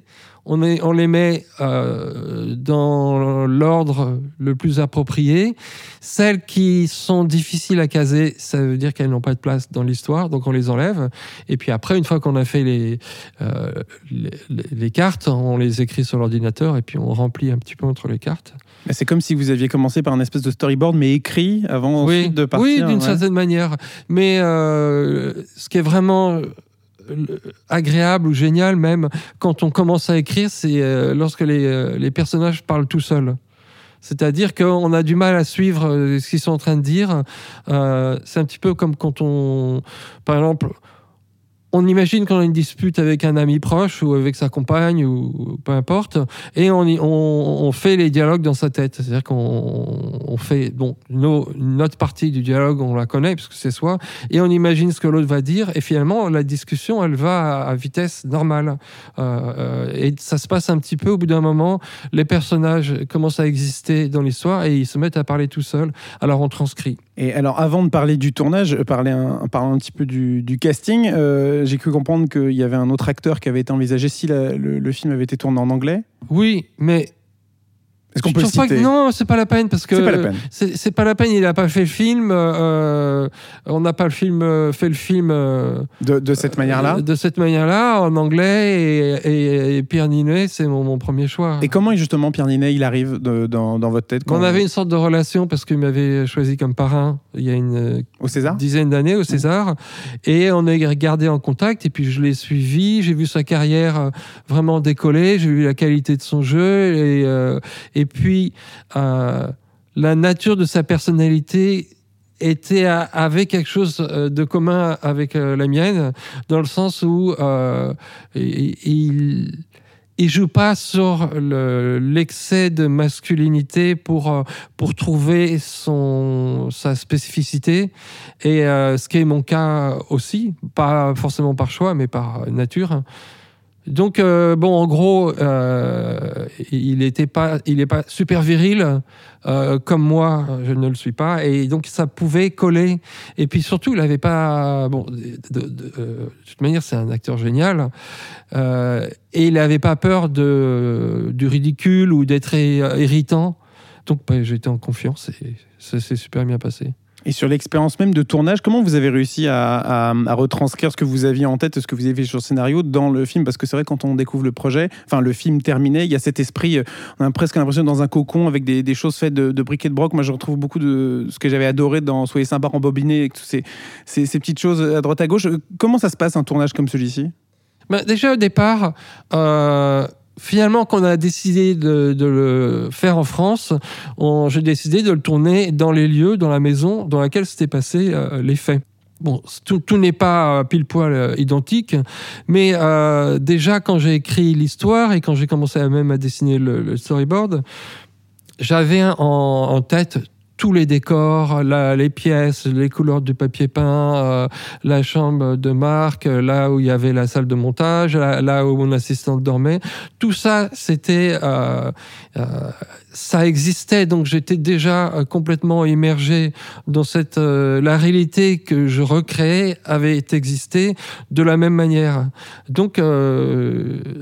On, est, on les met euh, dans l'ordre le plus approprié. Celles qui sont difficiles à caser, ça veut dire qu'elles n'ont pas de place dans l'histoire, donc on les enlève. Et puis après, une fois qu'on a fait les, euh, les, cartes, on les écrit sur l'ordinateur et puis on remplit un petit peu entre les cartes. C'est comme si vous aviez commencé par un espèce de storyboard, mais écrit avant Oui, ensuite de partir. oui d'une ouais. certaine manière. Mais euh, ce qui est vraiment agréable ou génial même quand on commence à écrire, c'est euh, lorsque les, euh, les personnages parlent tout seuls. C'est-à-dire qu'on a du mal à suivre euh, ce qu'ils sont en train de dire. Euh, c'est un petit peu comme quand on, par exemple, on imagine qu'on a une dispute avec un ami proche ou avec sa compagne ou peu importe, et on, fait les dialogues dans sa tête. C'est-à-dire qu'on on fait bon, notre partie du dialogue, on la connaît parce que c'est soi, et on imagine ce que l'autre va dire, et finalement la discussion, elle va à, à vitesse normale. Euh, euh, et ça se passe un petit peu au bout d'un moment, les personnages commencent à exister dans l'histoire et ils se mettent à parler tout seuls. Alors on transcrit. Et alors, avant de parler du tournage, euh, parler un, parler un petit peu du, casting, euh, j'ai cru comprendre qu'il y avait un autre acteur qui avait été envisagé si le film avait été tourné en anglais. Oui, mais Est-ce qu'on Je peut le trouve pas que- non, c'est pas la peine parce que C'est pas la peine. c'est c'est pas la peine. Il a pas fait le film. euh, on n'a pas le film euh, fait le film euh, de, de cette manière-là. de cette manière-là en anglais et, et- et Pierre Ninet, c'est mon, mon premier choix. Et comment justement Pierre Ninet il arrive de- dans, dans votre tête quand- on avait une sorte de relation parce qu'il m'avait choisi comme parrain il y a une au César dizaine d'années au César. Et on est gardé en contact et puis je l'ai suivi j'ai vu sa carrière euh, vraiment décoller j'ai vu la qualité de son jeu et, euh, et puis euh, la nature de sa personnalité était à- avait quelque chose de commun avec la mienne dans le sens où euh, il, il joue pas sur le- l'excès de masculinité pour euh, pour trouver son sa spécificité. Et euh, ce qui est mon cas aussi pas forcément par choix mais par nature donc euh, bon en gros euh, il était pas pas super viril euh, comme moi je ne le suis pas et donc ça pouvait coller et puis surtout il avait pas bon de, toute manière c'est un acteur génial et il n'avait pas peur de, du ridicule ou d'être irritant. Donc bah, j'étais en confiance et ça s'est super bien passé. Et sur l'expérience même de tournage, comment vous avez réussi à, retranscrire ce que vous aviez en tête, ce que vous avez fait sur le scénario dans le film? Parce que c'est vrai, quand on découvre le projet, enfin le film terminé, il y a cet esprit, euh, on a presque l'impression dans un cocon avec des, choses faites de, de briques et de broc. Moi, je retrouve beaucoup de ce que j'avais adoré dans Soyez sympa en bobiné, avec toutes ces petites choses à droite à gauche. Euh, Comment ça se passe un tournage comme celui-ci? Bah, déjà au départ, euh, finalement, quand on a décidé de, le faire en France, j'ai décidé de le tourner dans les lieux, dans la maison dans laquelle s'étaient passés euh, les faits. Bon, tout, n'est pas euh, pile poil euh, identique, mais déjà quand j'ai écrit l'histoire et quand j'ai commencé à même à dessiner le, storyboard, j'avais en tête tous les décors, les pièces, les couleurs du papier peint, euh, la chambre de Marc, euh, là où il y avait la salle de montage, là, où mon assistante dormait. Tout ça, c'était, euh, euh, ça existait. Donc j'étais déjà euh, complètement immergé dans cette, euh, la réalité que je recréais avait existé de la même manière. Donc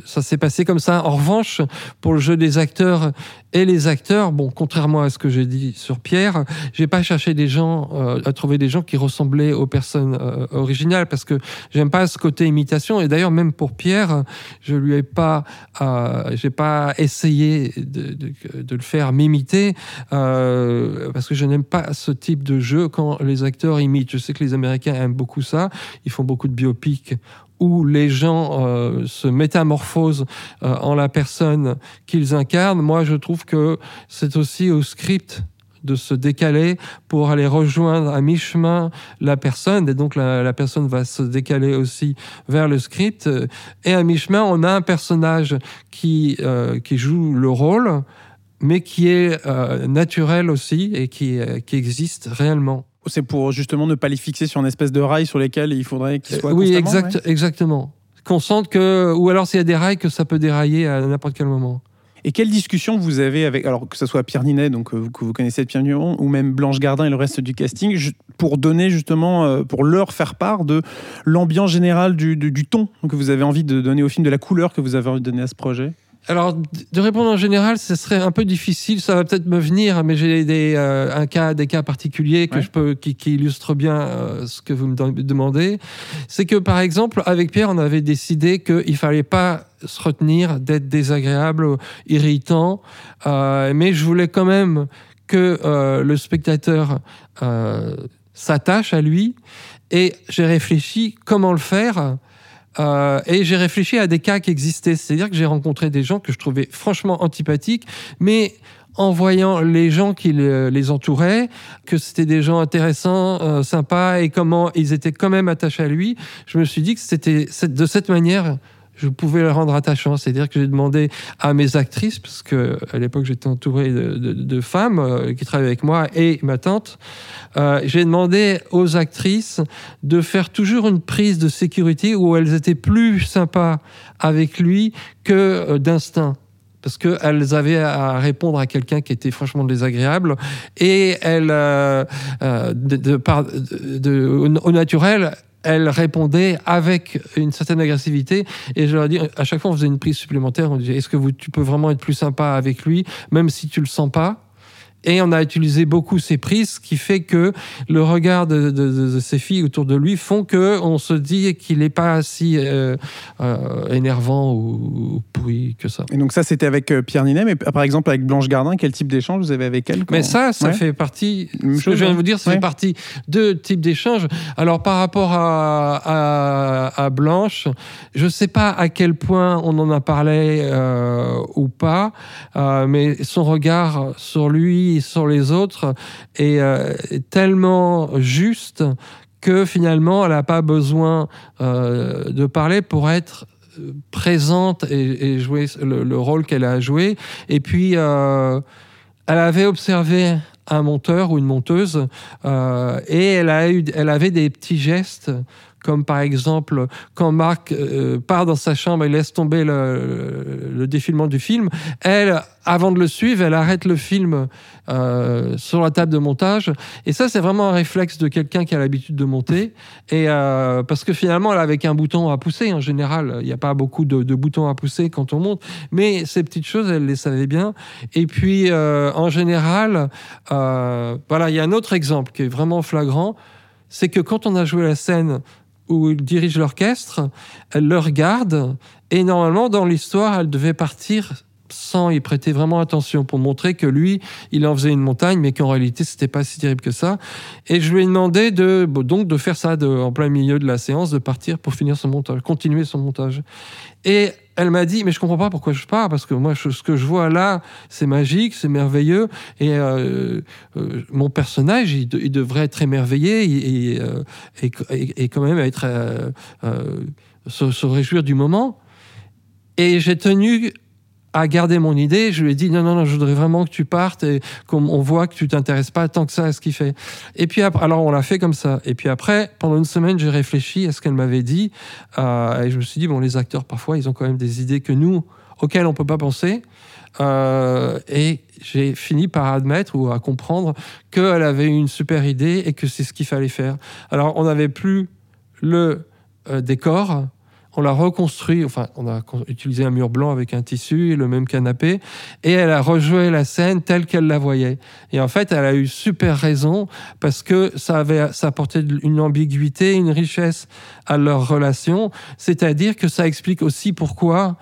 ça s'est passé comme ça. En revanche, pour le jeu des acteurs Et les acteurs, bon, contrairement à ce que j'ai dit sur Pierre, j'ai pas cherché des gens euh, à trouver des gens qui ressemblaient aux personnes euh, originales parce que j'aime pas ce côté imitation. Et d'ailleurs, même pour Pierre, je lui ai pas, euh, j'ai pas essayé de, le faire m'imiter parce que je n'aime pas ce type de jeu quand les acteurs imitent. Je sais que les Américains aiment beaucoup ça. Ils font beaucoup de biopics où les gens euh, se métamorphosent euh, en la personne qu'ils incarnent. Moi, je trouve que c'est aussi au script de se décaler pour aller rejoindre à mi-chemin la personne. Et donc, la, personne va se décaler aussi vers le script. Et à mi-chemin, on a un personnage qui, euh, qui joue le rôle, mais qui est euh, naturel aussi et qui, euh, qui existe réellement. C'est pour justement ne pas les fixer sur une espèce de rail sur lesquels il faudrait qu'ils soient Euh, oui, exact, ouais. exactement. Qu'on sente que, ou alors s'il y a des rails, que ça peut dérailler à n'importe quel moment. Et quelle discussion vous avez avec, alors que ce soit Pierre Ninet, donc euh, que vous connaissez de Pierre Niron, ou même Blanche Gardin et le reste du casting, pour donner justement, euh, pour leur faire part de l'ambiance générale du, du- du ton que vous avez envie de donner au film, de la couleur que vous avez envie de donner à ce projet? Alors, de répondre en général, ce serait un peu difficile. Ça va peut-être me venir, mais j'ai des, euh, un cas, des cas particuliers que Ouais. je peux, qui, qui illustrent bien euh, ce que vous me dem- demandez. C'est que, par exemple, avec Pierre, on avait décidé qu'il fallait pas se retenir d'être désagréable, ou irritant, euh, mais je voulais quand même que le spectateur s'attache à lui. Et j'ai réfléchi comment le faire. Euh, et j'ai réfléchi à des cas qui existaient. C'est-à-dire que j'ai rencontré des gens que je trouvais franchement antipathiques, mais en voyant les gens qui le- les entouraient, que c'était des gens intéressants, euh, sympas, et comment ils étaient quand même attachés à lui, je me suis dit que c'était de cette manière je pouvais le rendre attachant. C'est-à-dire que j'ai demandé à mes actrices, parce que à l'époque j'étais entouré de, femmes euh, qui travaillaient avec moi et ma tante, euh, j'ai demandé aux actrices de faire toujours une prise de sécurité où elles étaient plus sympas avec lui que euh, d'instinct parce qu'elles avaient à répondre à quelqu'un qui était franchement désagréable et elles, de, de de- au naturel, elles répondaient avec une certaine agressivité. Et je leur dis à chaque fois on faisait une prise supplémentaire. On disait est-ce que vous, tu peux vraiment être plus sympa avec lui même si tu le sens pas? Et on a utilisé beaucoup ces prises, ce qui fait que le regard de, de- ces filles autour de lui font que on se dit qu'il n'est pas si euh, euh, énervant ou, ou pourri que ça. Et donc ça, c'était avec euh, Pierre Ninet, mais par exemple avec Blanche Gardin, quel type d'échange vous avez avec elle Mais ça, ça Ouais. fait partie. Même Ce que je viens de hein. vous dire, ça Ouais. fait partie de types d'échanges. Alors, par rapport à, à, à Blanche, je ne sais pas à quel point on en a parlé euh, ou pas, mais son regard sur lui sur les autres est, euh, tellement juste que finalement, elle n'a pas besoin euh, de parler pour être euh, présente et, jouer le, le rôle qu'elle a joué. Et puis, elle avait observé un monteur ou une monteuse et elle, a eu, elle avait des petits gestes comme par exemple quand Marc euh, part dans sa chambre et laisse tomber le, le défilement du film, elle, avant de le suivre, elle arrête le film euh, sur la table de montage. Et ça, c'est vraiment un réflexe de quelqu'un qui a l'habitude de monter. Et euh, parce que finalement, elle avait qu'un bouton à pousser. En général, il n'y a pas beaucoup de, de boutons à pousser quand on monte. Mais ces petites choses, elle les savait bien. Et puis, en général, voilà, il y a un autre exemple qui est vraiment flagrant. C'est que quand on a joué la scène où il dirige l'orchestre, elle le regarde et normalement dans l'histoire, elle devait partir sans y prêter vraiment attention pour montrer que lui, il en faisait une montagne, mais qu'en réalité, c'était pas si terrible que ça. Et je lui ai demandé de donc de faire ça en plein milieu de la séance, de partir pour finir son montage, continuer son montage. Et elle m'a dit, mais je comprends pas pourquoi je pars, parce que moi, ce que je vois là, c'est magique, c'est merveilleux, et euh, euh, mon personnage, il, de- il devrait être émerveillé et, et, euh, quand même être se, se réjouir du moment. Et j'ai tenu à garder mon idée. Je lui ai dit non, non, je voudrais vraiment que tu partes et qu'on on voit que tu t'intéresses pas tant que ça à ce qu'il fait. Et puis alors on l'a fait comme ça. Et puis après, pendant une semaine, j'ai réfléchi à ce qu'elle m'avait dit euh, et je me suis dit bon, les acteurs parfois, ils ont quand même des idées que nous, auxquelles on peut pas penser. Euh, et j'ai fini par admettre ou à comprendre qu'elle avait une super idée et que c'est ce qu'il fallait faire. Alors on n'avait plus le euh, décor, on l'a reconstruit, enfin, on a utilisé un mur blanc avec un tissu et le même canapé, et elle a rejoué la scène telle qu'elle la voyait. Et en fait, elle a eu super raison parce que ça avait, ça apportait une ambiguïté, une richesse à leur relation. C'est-à-dire que ça explique aussi pourquoi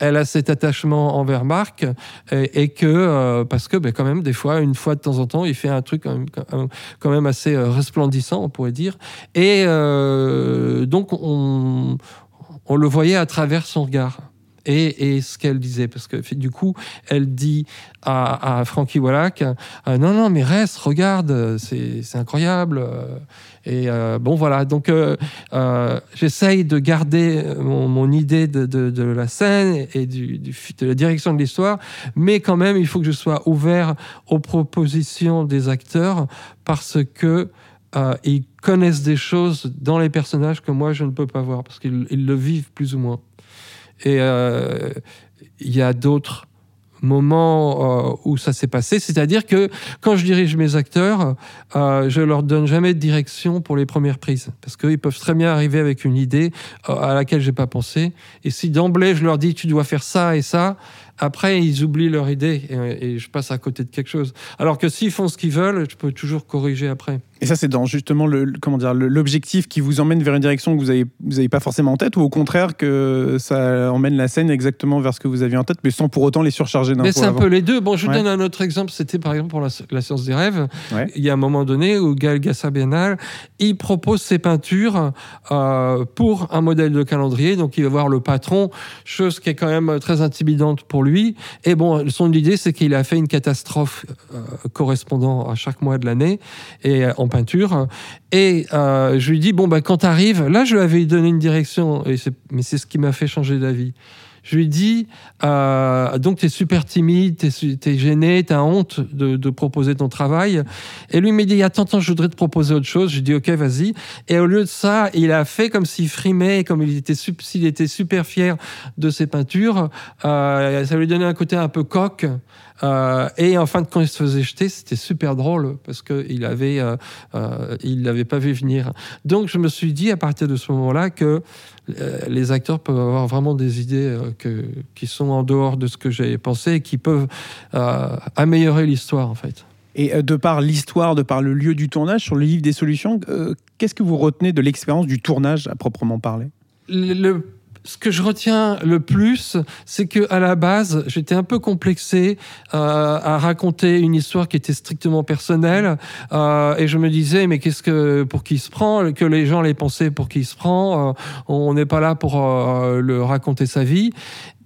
elle a cet attachement envers Marc et, que euh, parce que ben, quand même des fois une fois de temps en temps il fait un truc quand même, même assez euh, resplendissant on pourrait dire et euh, donc on, on le voyait à travers son regard et, et ce qu'elle disait parce que du coup elle dit à, à Frankie Wallach euh, non non mais reste regarde c'est incroyable euh, et euh, bon voilà. Donc j'essaye de garder mon, idée de, de, de la scène et du, du- de la direction de l'histoire mais quand même il faut que je sois ouvert aux propositions des acteurs parce que euh, ils connaissent des choses dans les personnages que moi je ne peux pas voir parce qu'ils ils le vivent plus ou moins et euh, il y a d'autres moments euh, où ça s'est passé. C'est-à-dire que quand je dirige mes acteurs, je leur donne jamais de direction pour les premières prises. Parce qu'ils peuvent très bien arriver avec une idée à laquelle j'ai pas pensé. Et si d'emblée je leur dis tu dois faire ça et ça, après ils oublient leur idée et, et je passe à côté de quelque chose. Alors que s'ils font ce qu'ils veulent, je peux toujours corriger après. Et ça, c'est dans justement le, comment dire, l'objectif qui vous emmène vers une direction que vous n'avez vous avez pas forcément en tête, ou au contraire que ça emmène la scène exactement vers ce que vous aviez en tête, mais sans pour autant les surcharger d'infos. Mais c'est un avant. peu les deux. Bon, je vous donne un autre exemple. C'était par exemple pour la, la science des rêves. Ouais. Il y a un moment donné où Gaël Gassabienal, il propose ses peintures euh, pour un modèle de calendrier. Donc il va voir le patron, chose qui est quand même très intimidante pour lui. Et bon, son idée, c'est qu'il a fait une catastrophe euh, correspondant à chaque mois de l'année et euh, en peinture. Et euh, je lui dis bon bah quand t'arrives, là je lui avais donné une direction, et mais c'est ce qui m'a fait changer d'avis. Je lui dis, euh, donc tu es super timide, tu es, gêné, tu as honte de, proposer ton travail. Et lui il me dit, attends, attends, je voudrais te proposer autre chose. Je dis, ok, vas-y. Et au lieu de ça, il a fait comme s'il frimait, comme il était, s'il était super fier de ses peintures. Euh, ça lui donnait un côté un peu coq. Euh, et en fin de compte, il se faisait jeter. C'était super drôle parce qu'il avait, euh, il l'avait pas vu venir. Donc, je me suis dit à partir de ce moment-là que les acteurs peuvent avoir vraiment des idées euh, que, qui sont en dehors de ce que j'ai pensé et qui peuvent euh, améliorer l'histoire en fait. Et euh, de par l'histoire, de par le lieu du tournage, sur le livre des solutions, euh, qu'est-ce que vous retenez de l'expérience du tournage à proprement parler? Le, le- ce que je retiens le plus, c'est que à la base, j'étais un peu complexé euh, à raconter une histoire qui était strictement personnelle, euh, et je me disais mais qu'est-ce que pour qui se prend? Que les gens les pensaient pour qui se prend. euh, on n'est pas là pour le raconter sa vie.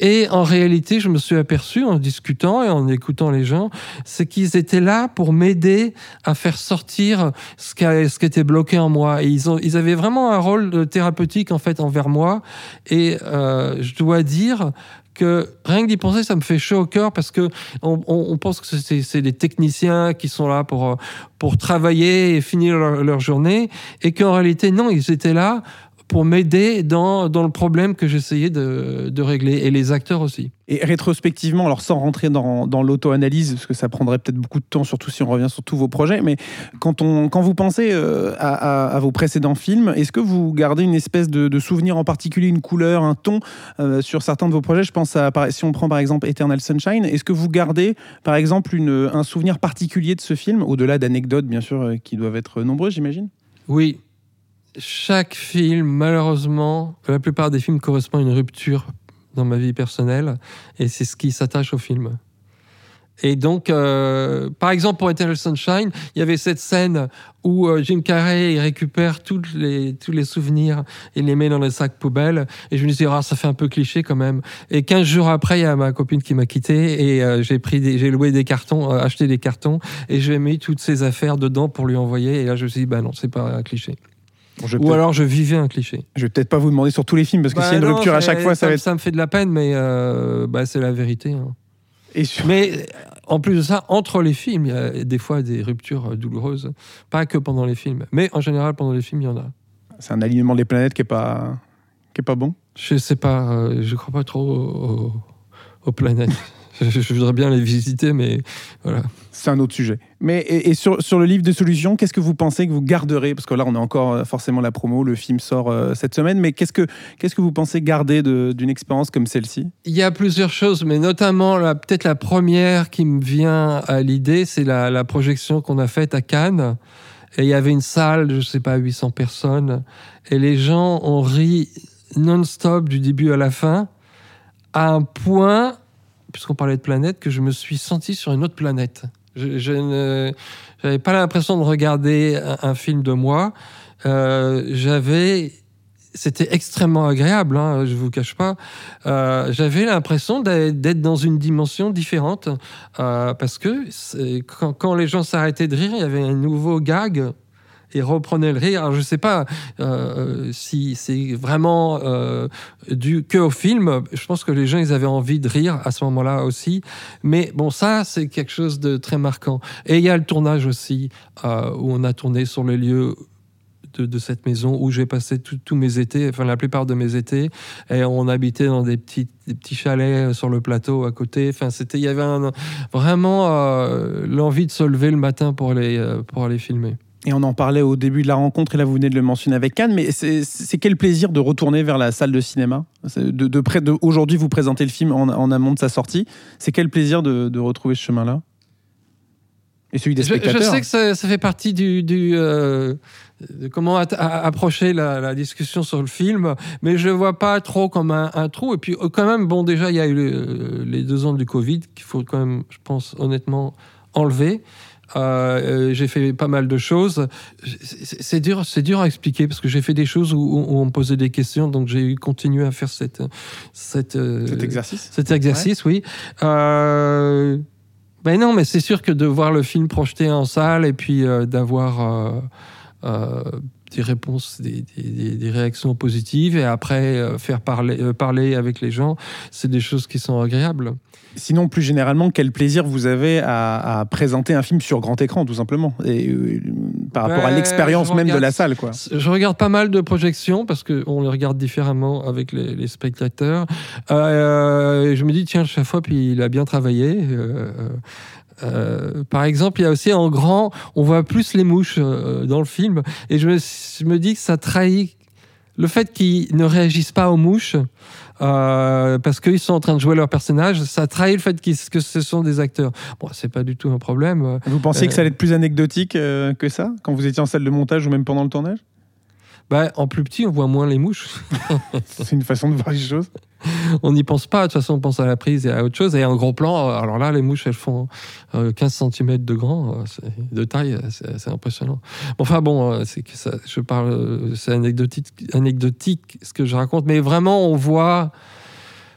Et en réalité, je me suis aperçu en discutant et en écoutant les gens, c'est qu'ils étaient là pour m'aider à faire sortir ce qui, était bloqué en moi. Et ils, avaient vraiment un rôle thérapeutique en fait envers moi. Et euh, je dois dire que rien que d'y penser, ça me fait chaud au cœur parce que on, pense que c'est des techniciens qui sont là pour euh, pour travailler et finir leur, leur journée, et qu'en réalité non, ils étaient là pour m'aider dans, dans le problème que j'essayais de, de régler, et les acteurs aussi. Et rétrospectivement, alors sans rentrer dans, dans l'auto-analyse, parce que ça prendrait peut-être beaucoup de temps, surtout si on revient sur tous vos projets, mais quand, on, quand vous pensez euh, à, à- à vos précédents films, est-ce que vous gardez une espèce de, de souvenir en particulier, une couleur, un ton euh, sur certains de vos projets? Je pense à, si on prend par exemple Eternal Sunshine, est-ce que vous gardez par exemple une, un souvenir particulier de ce film, au-delà d'anecdotes bien sûr euh, qui doivent être nombreuses, j'imagine? Oui, chaque film, malheureusement, la plupart des films correspondent à une rupture dans ma vie personnelle, et c'est ce qui s'attache au film. Et donc, euh, par exemple, pour Eternal Sunshine, il y avait cette scène où euh, Jim Carrey récupère toutes les, tous les souvenirs et les met dans le sac poubelle. Et je me dis, ah, ça fait un peu cliché quand même. Et 15 jours après, il y a ma copine qui m'a quitté et euh, j'ai pris des- j'ai loué des cartons, acheté des cartons et j'ai mis toutes ses affaires dedans pour lui envoyer. Et là, je me suis dit, bah non, c'est pas un cliché. Bon, Ou alors je vivais un cliché. Je vais peut-être pas vous demander sur tous les films, parce que Bah s'il y a une non, rupture à chaque fois, ça, ça, va être... ça me fait de la peine, mais euh, bah, c'est la vérité. hein. Et sur- Mais en plus de ça, entre les films, il y a des fois des ruptures euh, douloureuses. Pas que pendant les films, mais en général, pendant les films, il y en a. C'est un alignement des planètes qui est pas, qui est pas bon? Je sais pas, euh, je crois pas trop aux, aux planètes. Je, voudrais bien les visiter, mais voilà. C'est un autre sujet. Mais et, et sur, sur le livre de solutions, qu'est-ce que vous pensez que vous garderez? Parce que là, on a encore euh, forcément la promo, le film sort euh, cette semaine, mais qu'est-ce que, qu'est-ce que vous pensez garder de- d'une expérience comme celle-ci? Il y a plusieurs choses, mais notamment la- peut-être la première qui me vient à l'idée, c'est la, la projection qu'on a faite à Cannes. Et il y avait une salle, je sais pas, 800 personnes, et les gens ont ri non-stop du début à la fin, à un point, puisqu'on parlait de planète, que je me suis senti sur une autre planète. Je, ne- j'avais pas l'impression de regarder un, film de moi. Euh, j'avais, c'était extrêmement agréable, hein, je vous cache pas. Euh, j'avais l'impression d'être dans une dimension différente euh, parce que quand, quand les gens s'arrêtaient de rire, il y avait un nouveau gag et reprenaient le rire. Je sais pas euh, si c'est vraiment euh, dû que au film. Je pense que les gens ils avaient envie de rire à ce moment-là aussi. Mais bon, ça c'est quelque chose de très marquant. Et il y a le tournage aussi euh, où on a tourné sur les lieux de, cette maison où j'ai passé tous mes étés, enfin la plupart de mes étés, et on habitait dans des petits, des petits chalets sur le plateau à côté. Enfin, c'était, il y avait un- vraiment euh, l'envie de se lever le matin pour aller, euh, pour aller filmer. Et on en parlait au début de la rencontre, et là vous venez de le mentionner avec Cannes, mais c'est quel plaisir de retourner vers la salle de cinéma? De, de près de Aujourd'hui, vous présentez le film en, en amont de sa sortie. C'est quel plaisir de, de retrouver ce chemin-là? Et celui des Je, je spectateurs sais que ça, ça fait partie du, du, euh, de comment approcher la, la discussion sur le film, mais je le vois pas trop comme un, un trou. Et puis euh, quand même, bon, déjà il y a eu le- les deux ans du Covid qu'il faut quand même, je pense honnêtement, enlever. Euh, euh, j'ai fait pas mal de choses. C'est dur, c'est dur à expliquer parce que j'ai fait des choses où, où on me posait des questions, donc j'ai continué à faire cette, cette, euh, Cet exercice? cet exercice, oui. Euh, ben non, mais c'est sûr que de voir le film projeté en salle et puis euh, d'avoir des réponses, des, des- des- des réactions positives et après euh, faire parler, euh, parler avec les gens, c'est des choses qui sont agréables. Sinon, plus généralement, quel plaisir vous avez à, à présenter un film sur grand écran, tout simplement, et euh, par rapport à Ben, l'expérience même de la salle, quoi. Je regarde pas mal de projections parce qu'on les regarde différemment avec les, les spectateurs. Je me dis, tiens, chaque fois, puis il a bien travaillé. Euh, par exemple, il y a aussi en grand, on voit plus les mouches euh, dans le film. Et je me, je me dis que ça trahit le fait qu'ils ne réagissent pas aux mouches. euh, parce qu'ils sont en train de jouer leur personnage, ça trahit le fait que ce sont des acteurs. Bon, c'est pas du tout un problème. Vous pensiez que ça allait être plus anecdotique que ça, quand vous étiez en salle de montage ou même pendant le tournage? Bah, en plus petit, on voit moins les mouches. C'est une façon de voir les choses. On n'y pense pas. De toute façon, on pense à la prise et à autre chose. Et en gros plan, euh, alors là, les mouches, elles font euh, 15 cm de grand, euh, de taille, euh, c'est impressionnant. Enfin bon, euh, c'est que je parle, euh, c'est anecdotique, anecdotique ce que je raconte, mais vraiment, on voit.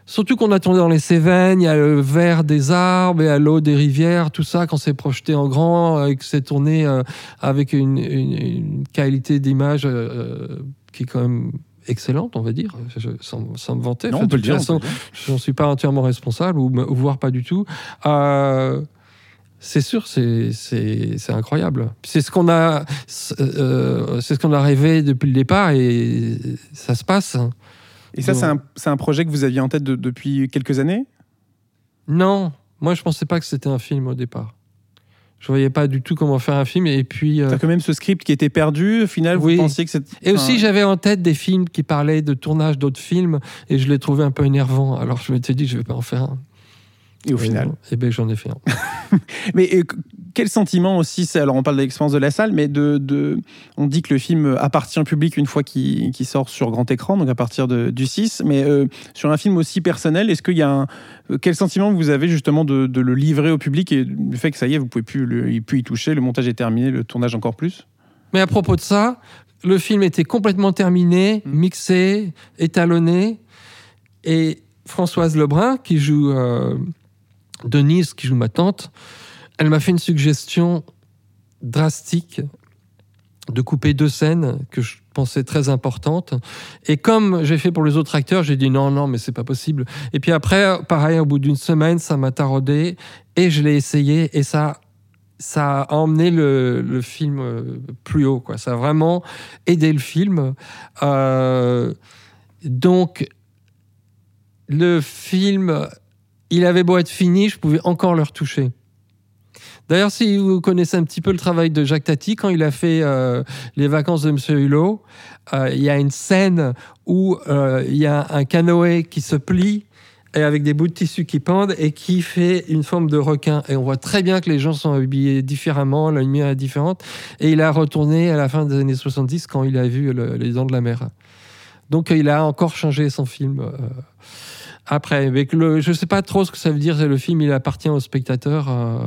Surtout qu'on a tourné dans les Cévennes, il y a le vert des arbres, y a l'eau des rivières, tout ça, quand c'est projeté en grand, et que c'est tourné euh, avec une, une- qualité d'image euh, qui est quand même excellente, on va dire, je- sans, sans me vanter. Non, on peut de le dire. façon, je n'en suis pas entièrement responsable, ou, ou voire pas du tout. Euh, c'est sûr, c'est incroyable. C'est ce qu'on a, c'est euh, c'est ce qu'on a rêvé depuis le départ et ça se passe. Et ça, c'est un, c'est un projet que vous aviez en tête de- depuis quelques années? Non, moi je pensais pas que c'était un film au départ. Je voyais pas du tout comment faire un film et puis. euh, que même ce script qui était perdu, au final, Oui. vous pensiez que c'était. Et aussi, j'avais en tête des films qui parlaient de tournage d'autres films et je les trouvais un peu énervants. Alors je m'étais dit, je vais pas en faire un. Et au final. Et ben j'en ai fait un. Mais euh, quel sentiment aussi, alors on parle de l'expérience de la salle, mais de, de- on dit que le film appartient au public une fois qu'il sort sur grand écran, donc à partir de- du 6, mais euh, sur un film aussi personnel, est-ce qu'il y a un, euh, quel sentiment vous avez justement de, de le livrer au public et du fait que ça y est, vous pouvez plus, le, il plus y toucher, le montage est terminé, le tournage encore plus? Mais à propos de ça, le film était complètement terminé, Mm. mixé, étalonné. Et Françoise Lebrun, qui joue euh, Denise, qui joue ma tante, elle m'a fait une suggestion drastique de couper deux scènes que je pensais très importantes. Et comme j'ai fait pour les autres acteurs, j'ai dit non, non, mais c'est pas possible. Et puis après, pareil, au bout d'une semaine, ça m'a taraudé et je l'ai essayé et ça, ça a emmené le, film euh, plus haut. Quoi. Ça a vraiment aidé le film. Euh, donc, le film il avait beau être fini, je pouvais encore le retoucher. D'ailleurs, si vous connaissez un petit peu le travail de Jacques Tati, quand il a fait euh, Les vacances de Monsieur Hulot, euh, il y a une scène où euh, il y a un canoë qui se plie et avec des bouts de tissu qui pendent et qui fait une forme de requin. Et on voit très bien que les gens sont habillés différemment, la lumière est différente. Et il a retourné à la fin des années 70 quand il a vu le- Les Dents de la Mer. Donc il a encore changé son film. Après, avec le, je sais pas trop ce que ça veut dire. Le film, il appartient au spectateur. euh,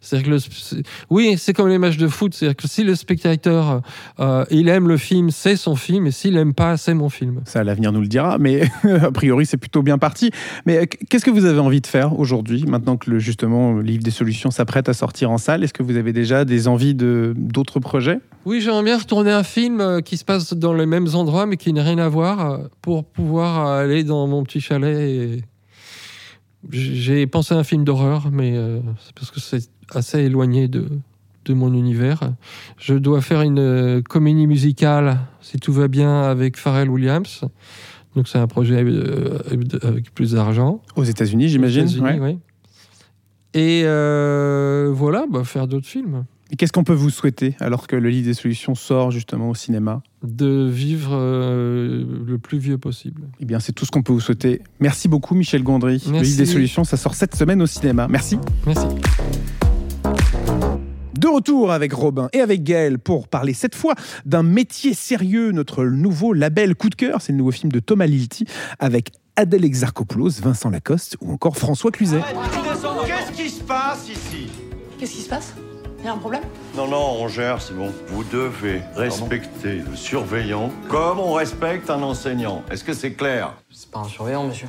c'est-à-dire que le, c'est- oui, c'est comme les matchs de foot. C'est-à-dire que si le spectateur, euh, il aime le film, c'est son film, et s'il aime pas, c'est mon film. Ça, l'avenir nous le dira, mais a priori, c'est plutôt bien parti. Mais euh, qu'est-ce que vous avez envie de faire aujourd'hui, maintenant que le, justement le livre des solutions s'apprête à sortir en salle? Est-ce que vous avez déjà des envies de d'autres projets? Oui, j'aimerais bien retourner un film qui se passe dans les mêmes endroits, mais qui n'a rien à voir, pour pouvoir aller dans mon petit chalet. J'ai pensé à un film d'horreur, mais euh, c'est parce que c'est assez éloigné de, de mon univers. Je dois faire une euh, comédie musicale, si tout va bien, avec Pharrell Williams. Donc c'est un projet euh, avec plus d'argent. Aux États-Unis, j'imagine ouais. oui. Et euh, voilà, bah, faire d'autres films. Et Qu'est-ce qu'on peut vous souhaiter alors que le livre des solutions sort justement au cinéma De vivre euh, le plus vieux possible. Eh bien, c'est tout ce qu'on peut vous souhaiter. Merci beaucoup, Michel Gondry. Le livre des solutions, ça sort cette semaine au cinéma. Merci. Merci. De retour avec Robin et avec Gaël pour parler cette fois d'un métier sérieux, notre nouveau label coup de cœur. C'est le nouveau film de Thomas Lilti avec Adèle Exarchopoulos, Vincent Lacoste ou encore François Cluzet. Qu'est-ce qui se passe ici? Qu'est-ce qui se passe? Il y a un problème? Non, non, on gère, c'est bon. Vous devez respecter le surveillant comme on respecte un enseignant. Est-ce que c'est clair? C'est pas un surveillant, monsieur.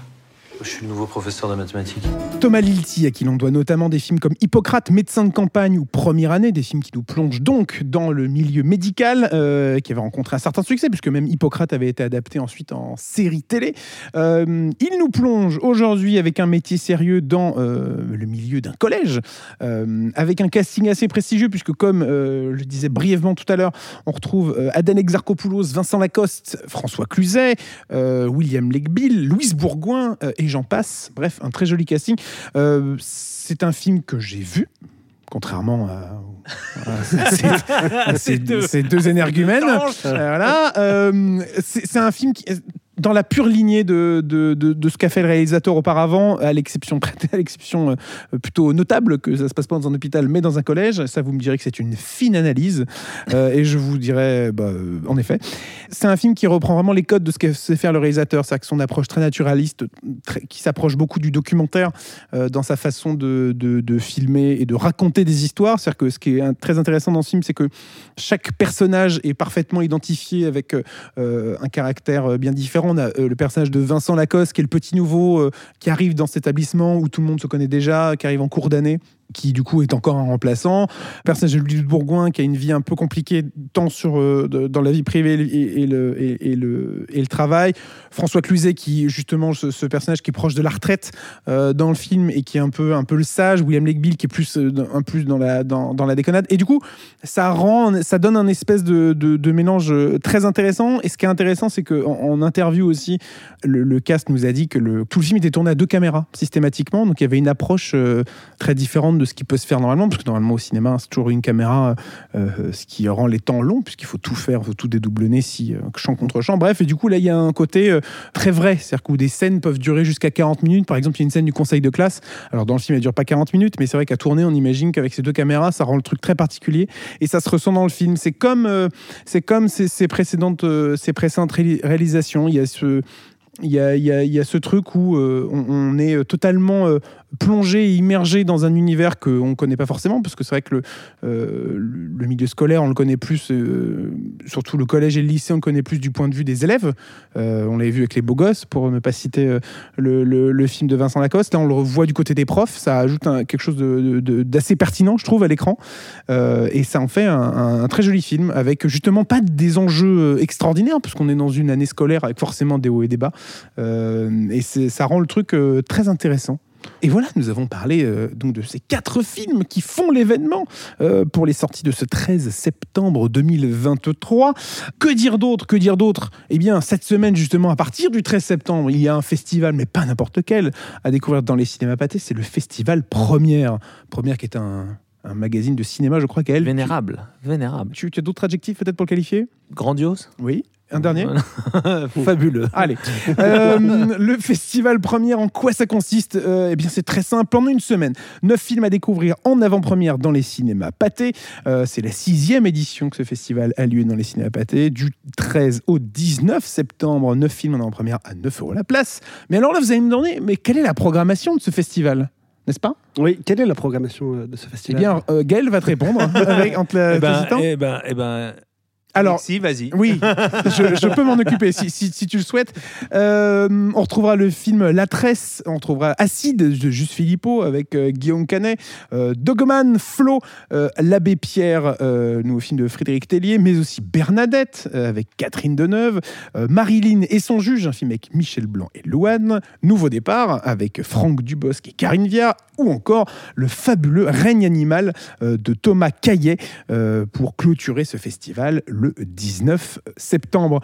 Je suis le nouveau professeur de mathématiques. Thomas Lilti, à qui l'on doit notamment des films comme Hippocrate, médecin de campagne ou Première année, des films qui nous plongent donc dans le milieu médical, euh, qui avait rencontré un certain succès, puisque même Hippocrate avait été adapté ensuite en série télé. Euh, il nous plonge aujourd'hui avec un métier sérieux dans euh, le milieu d'un collège, avec un casting assez prestigieux, puisque comme je disais brièvement tout à l'heure, on retrouve Aden Exarchopoulos, Vincent Lacoste, François Cluzet, William Legbill, Louise Bourgoin et j'en passe. Bref, un très joli casting. Euh, c'est un film que j'ai vu. Contrairement à, ces, à ces- deux. ces deux énergumènes. Euh, voilà. Euh, c'est un film qui, dans la pure lignée de, de, de- de ce qu'a fait le réalisateur auparavant, à l'exception à l'exception euh, plutôt notable que ça se passe pas dans un hôpital, mais dans un collège. Ça, vous me direz que c'est une fine analyse. Euh, et je vous dirais, bah, euh, en effet, c'est un film qui reprend vraiment les codes de ce que sait faire le réalisateur. C'est-à-dire que son approche très naturaliste, très- qui s'approche beaucoup du documentaire euh, dans sa façon de, de- de filmer et de raconter des histoires. C'est-à-dire que ce qui est très intéressant dans ce film, c'est que chaque personnage est parfaitement identifié avec euh, un caractère bien différent. On a euh, le personnage de Vincent Lacoste, qui est le petit nouveau euh, qui arrive dans cet établissement où tout le monde se connaît déjà, qui arrive en cours d'année qui du coup est encore un remplaçant. Le personnage de Louis de Bourgoin qui a une vie un peu compliquée tant sur, euh, dans la vie privée et, le, et, le, et le travail. François Cluzet qui justement ce, personnage qui est proche de la retraite euh, dans le film et qui est un peu, un peu le sage. William Legbill qui est plus, euh, un plus dans la, dans, dans la déconnade. Et du coup ça, rend, ça donne un espèce de, de, mélange très intéressant. Et ce qui est intéressant c'est qu'en en interview aussi le, cast nous a dit que le, tout le film était tourné à deux caméras systématiquement. Donc il y avait une approche très différente de ce qui peut se faire normalement, parce que normalement au cinéma c'est toujours une caméra, euh, ce qui rend les temps longs, puisqu'il faut tout faire, faut tout dédoublonner si euh, champ contre champ. Bref, et du coup là il y a un côté euh, très vrai, c'est-à-dire que des scènes peuvent durer jusqu'à 40 minutes. Par exemple, il y a une scène du conseil de classe. Alors dans le film elle dure pas 40 minutes, mais c'est vrai qu'à tourner on imagine qu'avec ces deux caméras ça rend le truc très particulier et ça se ressent dans le film. C'est comme, euh, c'est comme ces, précédentes, euh, ces précédentes ré- réalisations. Il y a ce il y a, il y a- ce truc où euh, on, est totalement euh, plongé et immergé dans un univers qu'on ne connaît pas forcément, parce que c'est vrai que le, euh, milieu scolaire, on le connaît plus, euh, surtout le collège et le lycée, on le connaît plus du point de vue des élèves. Euh, on l'avait vu avec les beaux gosses, pour ne pas citer le, film de Vincent Lacoste. Là, on le revoit du côté des profs, ça ajoute quelque chose d'assez pertinent, je trouve, à l'écran. Et ça en fait un, un- très joli film, avec justement pas des enjeux extraordinaires, parce qu'on est dans une année scolaire avec forcément des hauts et des bas. Et ça rend le truc très intéressant. Et voilà, nous avons parlé euh, donc de ces quatre films qui font l'événement euh, pour les sorties de ce 13 septembre 2023. Que dire d'autre Que dire d'autre? Eh bien, cette semaine, justement, à partir du 13 septembre, il y a un festival, mais pas n'importe quel, à découvrir dans les cinémas pâtés. C'est le festival Première. Première qui est un, un magazine de cinéma, je crois qu'elle. Vénérable, vénérable. Tu, tu as d'autres adjectifs peut-être pour le qualifier? Grandiose? Oui. Un dernier Fabuleux. Allez. Euh, le festival première, en quoi ça consiste Euh, Eh bien, c'est très simple. Pendant une semaine, neuf films à découvrir en avant-première dans les cinémas pâtés. Euh, c'est la sixième édition que ce festival a lieu dans les cinémas pâtés. Du 13 au 19 septembre, neuf films en avant-première à 9 euros la place. Mais alors là, vous allez me demander, mais quelle est la programmation de ce festival? N'est-ce pas? Oui, quelle est la programmation euh, de ce Eh festival? bien, euh, Gaël va te répondre avec, entre la, Eh ben, t'hésitant. eh ben, eh ben, Alors, si, vas-y. Oui, je, je peux m'en occuper si, si- si tu le souhaites. Euh, on retrouvera le film La Tresse, on retrouvera Acide de Juste Philippot avec euh, Guillaume Canet, euh, Dogman, Flo, L'Abbé Pierre, nouveau film de Frédéric Tellier, mais aussi Bernadette avec Catherine Deneuve, Marilyn et son juge, un film avec Michel Blanc et Louane, Nouveau départ avec Franck Dubosc et Karine Viard, ou encore le fabuleux Règne animal de Thomas Caillet pour clôturer ce festival le 19 septembre.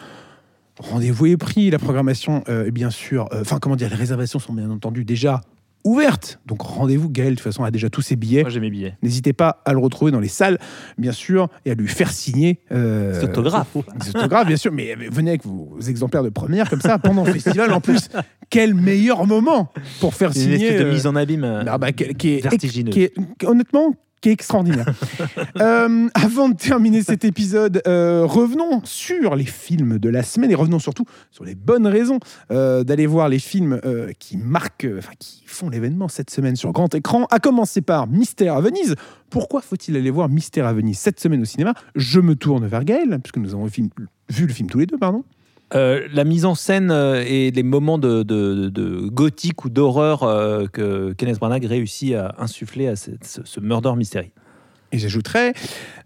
Rendez-vous est pris, la programmation euh, est bien sûr, euh, enfin comment dire, les réservations sont bien entendu déjà ouvertes. Donc rendez-vous, Gaël, de toute façon, a déjà tous ses billets. Moi, j'ai mes billets. N'hésitez pas à le retrouver dans les salles, bien sûr, et à lui faire signer euh, Des autographes. des autographes, bien sûr, mais venez avec vos exemplaires de première comme ça pendant le festival. En plus, quel meilleur moment pour faire C'est une signer. espèce de euh, mise en abîme euh, bah, qui, qui est, vertigineuse. qui est- honnêtement, qui est extraordinaire. Euh, avant de terminer cet épisode, euh, revenons sur les films de la semaine et revenons surtout sur les bonnes raisons euh, d'aller voir les films qui marquent, enfin qui font l'événement cette semaine sur grand écran. À commencer par Mystère à Venise. Pourquoi faut-il aller voir Mystère à Venise cette semaine au cinéma? Je me tourne vers Gaël, puisque nous avons vu, vu le film tous les deux, pardon. Euh, la mise en scène euh, et les moments de, gothique ou d'horreur euh, que Kenneth Branagh réussit à insuffler à ce, murder mystery. Et j'ajouterais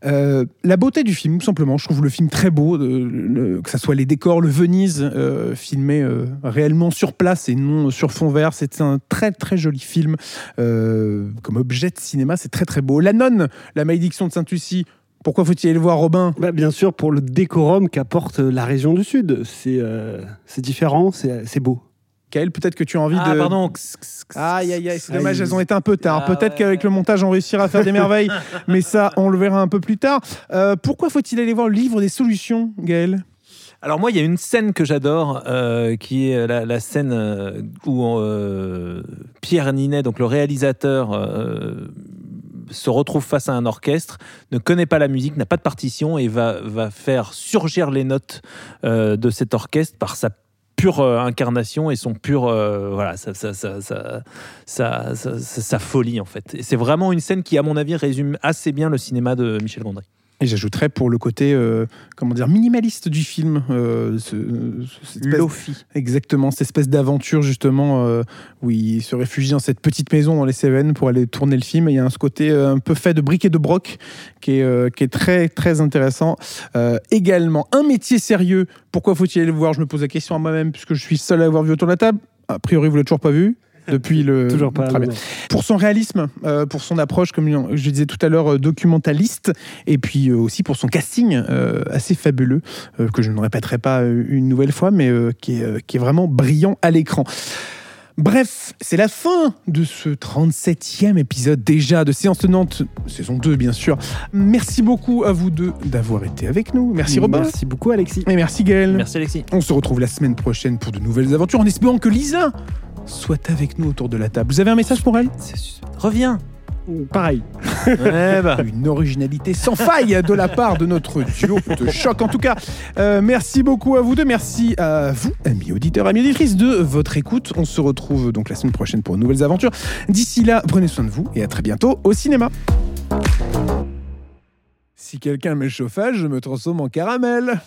la beauté du film, tout simplement. Je trouve le film très beau, que ce soit les décors, le Venise, filmé réellement sur place et non sur fond vert. C'est un très très joli film. Comme objet de cinéma, c'est très très beau. La nonne, la malédiction de Sainte-Lucie. Pourquoi faut-il aller le voir, Robin? Bah, Bien sûr, pour le décorum qu'apporte la région du Sud. C'est euh, c'est différent, c'est c'est beau. Kael, peut-être que tu as envie Ah, de. pardon. Aïe, aïe, aïe, c'est dommage, elles ont été un peu tard. Ah, Peut-être ouais. qu'avec le montage, on réussira à faire des merveilles, mais ça, on le verra un peu plus tard. Euh, pourquoi faut-il aller voir le livre des solutions, Gaël? Alors moi, il y a une scène que j'adore, euh, qui est la, la scène euh, où euh, Pierre Ninet, donc le réalisateur, euh, se retrouve face à un orchestre, ne connaît pas la musique, n'a pas de partition et va, va faire surgir les notes euh, de cet orchestre par sa pure euh, incarnation et son pur euh, voilà sa, sa, sa, sa, folie en fait. C'est vraiment une scène qui à mon avis résume assez bien le cinéma de Michel Gondry. Et j'ajouterais pour le côté, euh, comment dire, minimaliste du film. euh, ce- cette espèce-. Exactement, cette espèce d'aventure justement euh, où il se réfugie dans cette petite maison dans les Cévennes pour aller tourner le film. Et il y a un ce côté euh, un peu fait de briques et de broc qui est, qui est très très intéressant. Également, un métier sérieux. Pourquoi faut-il aller le voir? Je me pose la question à moi-même puisque je suis seul à avoir vu autour de la table. A priori, vous l'avez toujours pas vu depuis le. Toujours pas. Pour son réalisme, euh, pour son approche, comme je disais tout à l'heure, euh, documentaliste, et puis euh, aussi pour son casting euh, assez fabuleux, euh, que je ne répéterai pas une nouvelle fois, mais euh, qui, est, euh, qui est vraiment brillant à l'écran. Bref, c'est la fin de ce 37e épisode déjà de Séance Tenante, saison 2 bien sûr. Merci beaucoup à vous deux d'avoir été avec nous. Merci Robin. Merci beaucoup, Alexis. Et merci Gaël. Merci Alexis. On se retrouve la semaine prochaine pour de nouvelles aventures en espérant que Lisa soit avec nous autour de la table. Vous avez un message pour elle Reviens. Pareil. Ouais, bah. Une originalité sans faille de la part de notre duo de choc. En tout cas, euh, merci beaucoup à vous deux. Merci à vous, amis auditeurs, amis auditrices, de votre écoute. On se retrouve donc la semaine prochaine pour de nouvelles aventures. D'ici là, prenez soin de vous et à très bientôt au cinéma. Si quelqu'un met le chauffage, je me transforme en caramel.